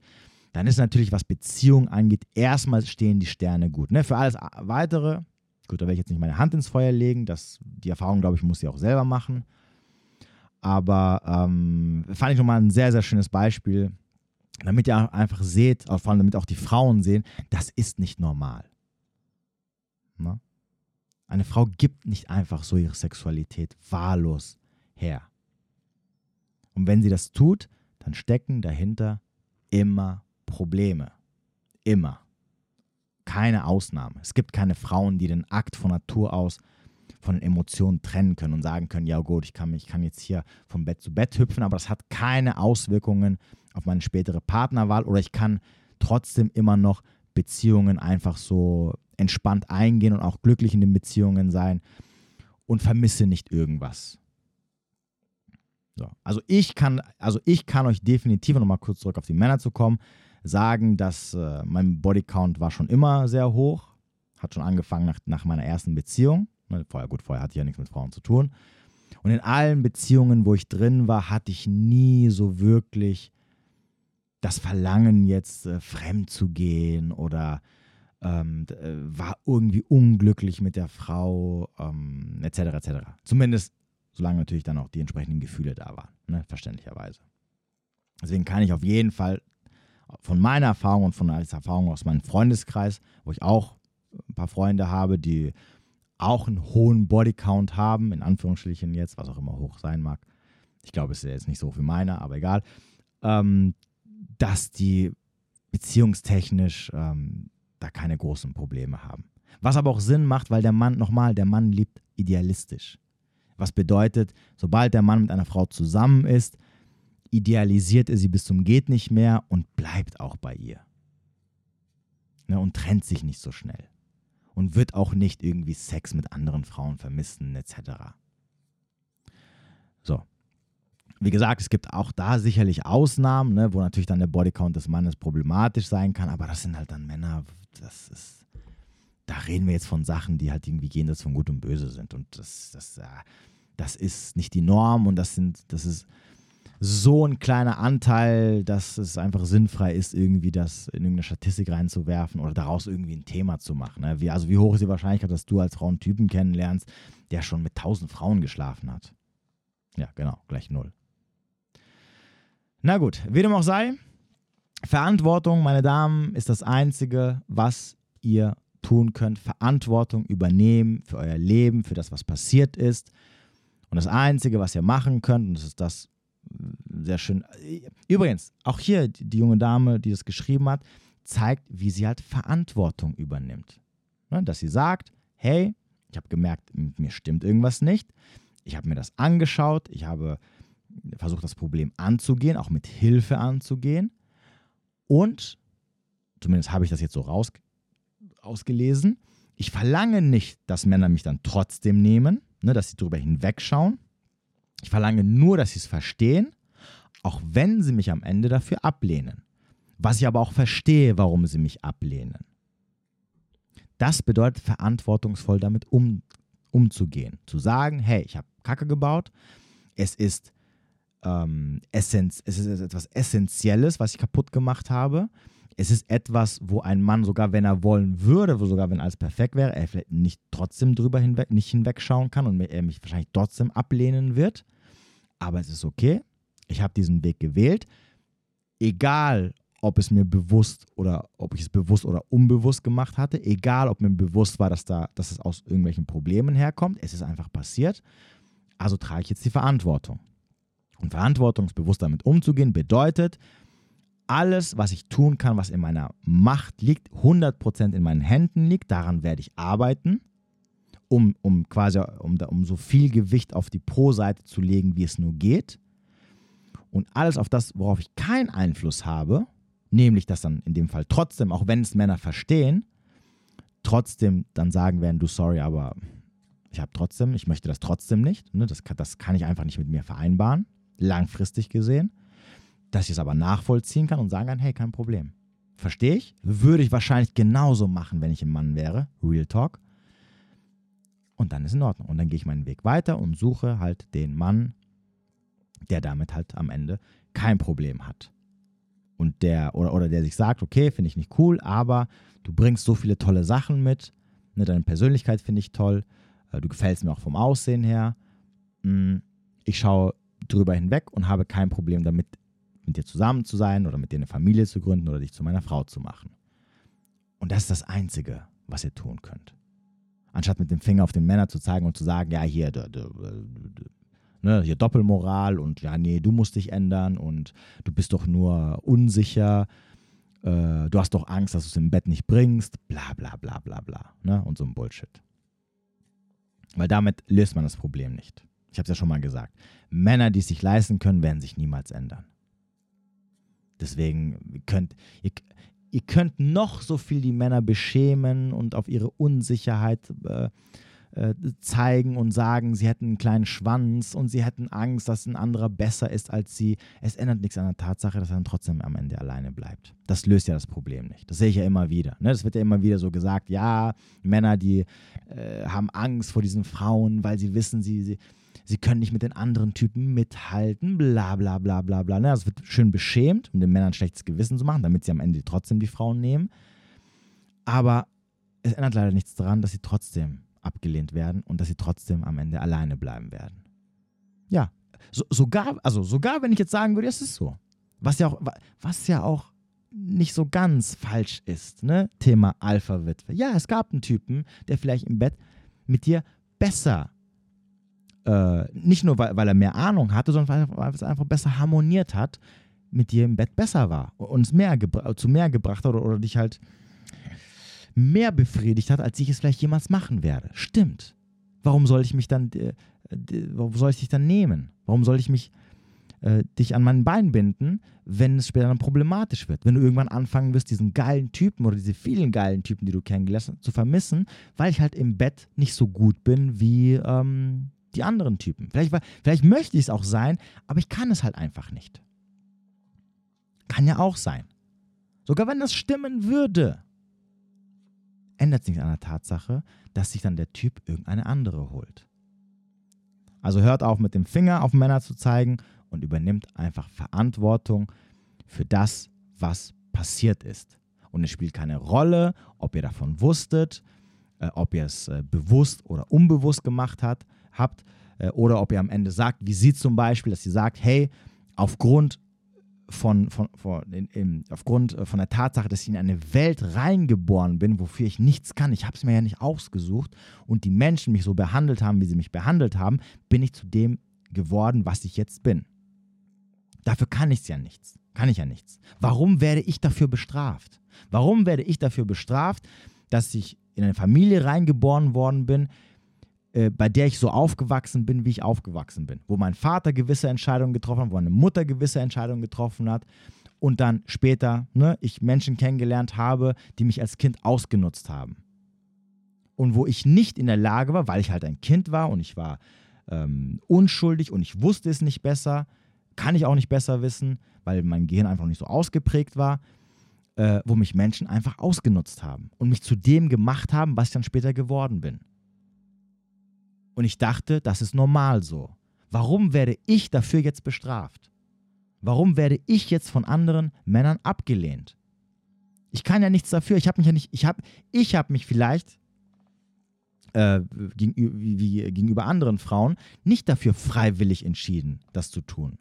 S1: dann ist natürlich, was Beziehungen angeht, erstmal stehen die Sterne gut. Ne? Für alles Weitere, gut, da werde ich jetzt nicht meine Hand ins Feuer legen, das, die Erfahrung, glaube ich, muss sie auch selber machen. Aber ähm, fand ich nochmal ein sehr, sehr schönes Beispiel, damit ihr einfach seht, vor allem damit auch die Frauen sehen, das ist nicht normal. Na? Eine Frau gibt nicht einfach so ihre Sexualität wahllos her. Und wenn sie das tut, dann stecken dahinter immer Probleme. Immer. Keine Ausnahme. Es gibt keine Frauen, die den Akt von Natur aus von den Emotionen trennen können und sagen können, ja gut, ich kann, ich kann jetzt hier vom Bett zu Bett hüpfen, aber das hat keine Auswirkungen auf meine spätere Partnerwahl oder ich kann trotzdem immer noch Beziehungen einfach so entspannt eingehen und auch glücklich in den Beziehungen sein und vermisse nicht irgendwas. So. Also ich kann, also ich kann euch definitiv, nochmal kurz zurück auf die Männer zu kommen, sagen, dass äh, mein Bodycount war schon immer sehr hoch. Hat schon angefangen nach, nach meiner ersten Beziehung. Ne, vorher, gut, vorher hatte ich ja nichts mit Frauen zu tun. Und in allen Beziehungen, wo ich drin war, hatte ich nie so wirklich das Verlangen, jetzt äh, fremd zu gehen oder ähm, äh, war irgendwie unglücklich mit der Frau, ähm, etc. etc. Zumindest solange natürlich dann auch die entsprechenden Gefühle da waren, ne? verständlicherweise. Deswegen kann ich auf jeden Fall von meiner Erfahrung und von der Erfahrung aus meinem Freundeskreis, wo ich auch ein paar Freunde habe, die auch einen hohen Bodycount haben, in Anführungsstrichen jetzt, was auch immer hoch sein mag. Ich glaube, es ist jetzt nicht so wie meiner, aber egal. Ähm, dass die beziehungstechnisch ähm, da keine großen Probleme haben. Was aber auch Sinn macht, weil der Mann, nochmal, der Mann liebt idealistisch. Was bedeutet, sobald der Mann mit einer Frau zusammen ist, idealisiert er sie bis zum Geht nicht mehr und bleibt auch bei ihr. Ne, und trennt sich nicht so schnell. Und wird auch nicht irgendwie Sex mit anderen Frauen vermissen, etc. So. Wie gesagt, es gibt auch da sicherlich Ausnahmen, ne, wo natürlich dann der Bodycount des Mannes problematisch sein kann, aber das sind halt dann Männer, das ist, da reden wir jetzt von Sachen, die halt irgendwie jenseits von Gut und Böse sind. Und das, das, äh, das ist nicht die Norm und das sind, das ist, so ein kleiner Anteil, dass es einfach sinnfrei ist, irgendwie das in irgendeine Statistik reinzuwerfen oder daraus irgendwie ein Thema zu machen. Ne? Wie, also wie hoch ist die Wahrscheinlichkeit, dass du als Frau einen Typen kennenlernst, der schon mit tausend Frauen geschlafen hat? Ja, genau, gleich null. Na gut, wie dem auch sei, Verantwortung, meine Damen, ist das Einzige, was ihr tun könnt. Verantwortung übernehmen für euer Leben, für das, was passiert ist. Und das Einzige, was ihr machen könnt, und das ist das sehr schön. Übrigens, auch hier die junge Dame, die das geschrieben hat, zeigt, wie sie halt Verantwortung übernimmt. Ne, dass sie sagt, hey, ich habe gemerkt, mit mir stimmt irgendwas nicht. Ich habe mir das angeschaut. Ich habe versucht, das Problem anzugehen, auch mit Hilfe anzugehen. Und, zumindest habe ich das jetzt so raus, ausgelesen, ich verlange nicht, dass Männer mich dann trotzdem nehmen, ne, dass sie darüber hinwegschauen. Ich verlange nur, dass sie es verstehen, auch wenn sie mich am Ende dafür ablehnen. Was ich aber auch verstehe, warum sie mich ablehnen. Das bedeutet, verantwortungsvoll damit um, umzugehen. Zu sagen, hey, ich habe Kacke gebaut, es ist, ähm, Essenz, es ist etwas Essentielles, was ich kaputt gemacht habe. Es ist etwas, wo ein Mann, sogar wenn er wollen würde, wo sogar wenn alles perfekt wäre, er vielleicht nicht trotzdem drüber hinweg, nicht hinwegschauen kann und er mich wahrscheinlich trotzdem ablehnen wird. Aber es ist okay. Ich habe diesen Weg gewählt. Egal, ob es mir bewusst oder ob ich es bewusst oder unbewusst gemacht hatte, egal, ob mir bewusst war, dass, da, dass es aus irgendwelchen Problemen herkommt, es ist einfach passiert. Also trage ich jetzt die Verantwortung. Und verantwortungsbewusst damit umzugehen bedeutet, alles, was ich tun kann, was in meiner Macht liegt, 100% in meinen Händen liegt, daran werde ich arbeiten, um, um quasi um, um so viel Gewicht auf die Pro-Seite zu legen, wie es nur geht. Und alles auf das, worauf ich keinen Einfluss habe, Nämlich, dass dann in dem Fall trotzdem, auch wenn es Männer verstehen, trotzdem dann sagen werden, du sorry, aber ich habe trotzdem, ich möchte das trotzdem nicht. Ne? Das, das kann ich einfach nicht mit mir vereinbaren, langfristig gesehen. Dass ich es aber nachvollziehen kann und sagen kann, hey, kein Problem. Verstehe ich? Würde ich wahrscheinlich genauso machen, wenn ich ein Mann wäre. Real Talk. Und dann ist in Ordnung. Und dann gehe ich meinen Weg weiter und suche halt den Mann, der damit halt am Ende kein Problem hat und der oder, oder der sich sagt, okay, finde ich nicht cool, aber du bringst so viele tolle Sachen mit, ne, deine Persönlichkeit finde ich toll, äh, du gefällst mir auch vom Aussehen her, mm, ich schaue drüber hinweg und habe kein Problem damit, mit dir zusammen zu sein oder mit dir eine Familie zu gründen oder dich zu meiner Frau zu machen. Und das ist das Einzige, was ihr tun könnt. Anstatt mit dem Finger auf den Männer zu zeigen und zu sagen, ja, hier, du, du, du, ne, hier Doppelmoral und ja, nee, du musst dich ändern und du bist doch nur unsicher, äh, du hast doch Angst, dass du es im Bett nicht bringst, bla bla bla bla bla. Ne, und so ein Bullshit. Weil damit löst man das Problem nicht. Ich habe es ja schon mal gesagt. Männer, die es sich leisten können, werden sich niemals ändern. Deswegen könnt ihr, ihr könnt noch so viel die Männer beschämen und auf ihre Unsicherheit äh, äh, zeigen und sagen, sie hätten einen kleinen Schwanz und sie hätten Angst, dass ein anderer besser ist als sie. Es ändert nichts an der Tatsache, dass er dann trotzdem am Ende alleine bleibt. Das löst ja das Problem nicht. Das sehe ich ja immer wieder. Ne? Das wird ja immer wieder so gesagt, ja, Männer, die äh, haben Angst vor diesen Frauen, weil sie wissen, sie, sie, sie können nicht mit den anderen Typen mithalten, bla bla bla bla bla. Ne? Das wird schön beschämt, um den Männern ein schlechtes Gewissen zu machen, damit sie am Ende trotzdem die Frauen nehmen. Aber es ändert leider nichts daran, dass sie trotzdem abgelehnt werden und dass sie trotzdem am Ende alleine bleiben werden. Ja, so, sogar, also sogar wenn ich jetzt sagen würde, es ist so. Was ja auch, was ja auch nicht so ganz falsch ist, ne? Thema Alpha-Witwe. Ja, es gab einen Typen, der vielleicht im Bett mit dir besser, äh, nicht nur weil, weil er mehr Ahnung hatte, sondern weil, weil es einfach besser harmoniert hat, mit dir im Bett besser war und es mehr zu mehr gebracht hat oder, oder dich halt mehr befriedigt hat, als ich es vielleicht jemals machen werde. Stimmt. Warum soll ich mich dann, äh, warum soll ich dich dann nehmen? Warum soll ich mich äh, dich an meinen Bein binden, wenn es später dann problematisch wird? Wenn du irgendwann anfangen wirst, diesen geilen Typen oder diese vielen geilen Typen, die du kennengelernt hast, zu vermissen, weil ich halt im Bett nicht so gut bin wie ähm, die anderen Typen. Vielleicht, vielleicht möchte ich es auch sein, aber ich kann es halt einfach nicht. Kann ja auch sein. Sogar wenn das stimmen würde, ändert sich an der Tatsache, dass sich dann der Typ irgendeine andere holt. Also hört auf mit dem Finger auf Männer zu zeigen und übernimmt einfach Verantwortung für das, was passiert ist. Und es spielt keine Rolle, ob ihr davon wusstet, äh, ob ihr es äh, bewusst oder unbewusst gemacht hat, habt, äh, oder ob ihr am Ende sagt, wie sie zum Beispiel, dass sie sagt, hey, aufgrund von, von, von, in, in, aufgrund äh, von der Tatsache, dass ich in eine Welt reingeboren bin, wofür ich nichts kann. Ich habe es mir ja nicht ausgesucht und die Menschen mich so behandelt haben, wie sie mich behandelt haben, bin ich zu dem geworden, was ich jetzt bin. Dafür kann ich es ja nichts. Kann ich ja nichts. Warum werde ich dafür bestraft? Warum werde ich dafür bestraft, dass ich in eine Familie reingeboren worden bin, äh, bei der ich so aufgewachsen bin, wie ich aufgewachsen bin. Wo mein Vater gewisse Entscheidungen getroffen hat, wo meine Mutter gewisse Entscheidungen getroffen hat und dann später ne, ich Menschen kennengelernt habe, die mich als Kind ausgenutzt haben. Und wo ich nicht in der Lage war, weil ich halt ein Kind war und ich war ähm, unschuldig und ich wusste es nicht besser, kann ich auch nicht besser wissen, weil mein Gehirn einfach nicht so ausgeprägt war, äh, wo mich Menschen einfach ausgenutzt haben und mich zu dem gemacht haben, was ich dann später geworden bin. Und ich dachte, das ist normal so. Warum werde ich dafür jetzt bestraft? Warum werde ich jetzt von anderen Männern abgelehnt? Ich kann ja nichts dafür. Ich habe mich ja nicht, ich habe, ich habe mich vielleicht äh, gegenüber, wie, gegenüber anderen Frauen nicht dafür freiwillig entschieden, das zu tun.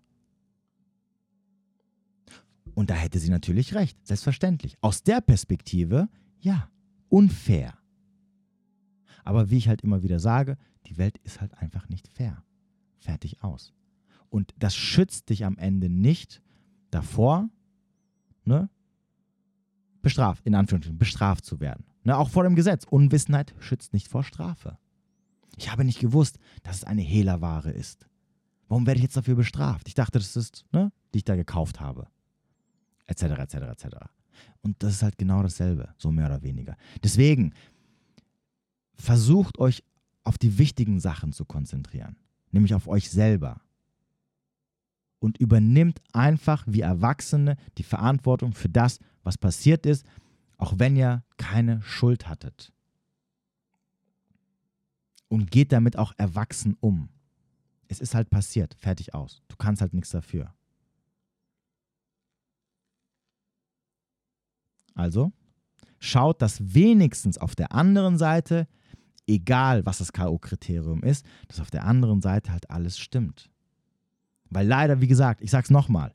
S1: Und da hätte sie natürlich recht, selbstverständlich. Aus der Perspektive, ja, unfair. Aber wie ich halt immer wieder sage, die Welt ist halt einfach nicht fair. Fertig aus. Und das schützt dich am Ende nicht davor, ne, bestraft, in Anführungsstrichen, bestraft zu werden. Ne, auch vor dem Gesetz. Unwissenheit schützt nicht vor Strafe. Ich habe nicht gewusst, dass es eine Hehlerware ist. Warum werde ich jetzt dafür bestraft? Ich dachte, das ist, ne, die ich da gekauft habe. Etc., etc., etc. Und das ist halt genau dasselbe, so mehr oder weniger. Deswegen, versucht euch auf die wichtigen Sachen zu konzentrieren, nämlich auf euch selber. Und übernimmt einfach wie Erwachsene die Verantwortung für das, was passiert ist, auch wenn ihr keine Schuld hattet. Und geht damit auch erwachsen um. Es ist halt passiert, fertig aus. Du kannst halt nichts dafür. Also, schaut, dass wenigstens auf der anderen Seite egal was das K.O.-Kriterium ist, dass auf der anderen Seite halt alles stimmt. Weil leider, wie gesagt, ich sag's nochmal,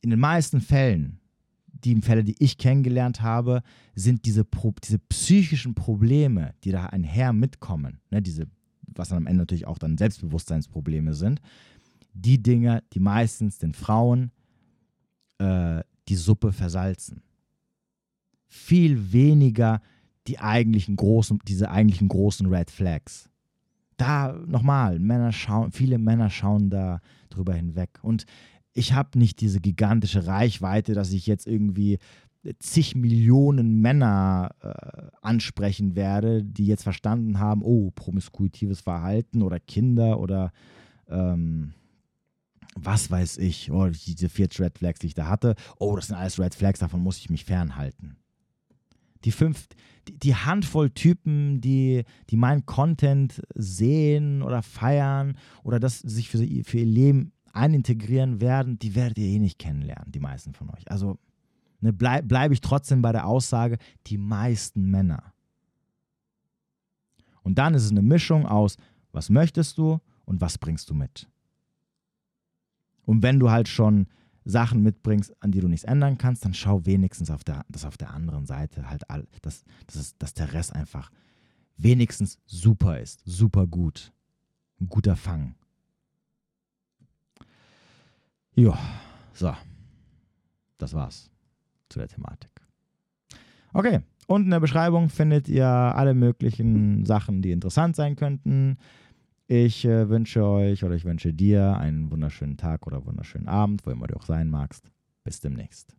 S1: in den meisten Fällen, die Fälle, die ich kennengelernt habe, sind diese, diese psychischen Probleme, die da einher mitkommen, ne, diese, was dann am Ende natürlich auch dann Selbstbewusstseinsprobleme sind, die Dinge, die meistens den Frauen äh, die Suppe versalzen. Viel weniger die eigentlichen großen, diese eigentlichen großen Red Flags. Da nochmal, Männer schauen, viele Männer schauen da drüber hinweg. Und ich habe nicht diese gigantische Reichweite, dass ich jetzt irgendwie zig Millionen Männer äh, ansprechen werde, die jetzt verstanden haben, oh, promiskuitives Verhalten oder Kinder oder ähm, was weiß ich, oh, diese vier Red Flags, die ich da hatte, oh, das sind alles Red Flags, davon muss ich mich fernhalten die fünf, die, Handvoll Typen, die, die meinen Content sehen oder feiern oder das sich für, für ihr Leben einintegrieren werden, die werdet ihr eh nicht kennenlernen, die meisten von euch. Also ne, bleibe bleib ich trotzdem bei der Aussage, die meisten Männer. Und dann ist es eine Mischung aus, was möchtest du und was bringst du mit. Und wenn du halt schon Sachen mitbringst, an die du nichts ändern kannst, dann schau wenigstens, auf der, dass auf der anderen Seite halt, all, dass, dass, dass der Rest einfach wenigstens super ist, super gut. Ein guter Fang. Ja, so. Das war's zu der Thematik. Okay, unten in der Beschreibung findet ihr alle möglichen Sachen, die interessant sein könnten. Ich äh, wünsche euch oder ich wünsche dir einen wunderschönen Tag oder wunderschönen Abend, wo immer du auch sein magst. Bis demnächst.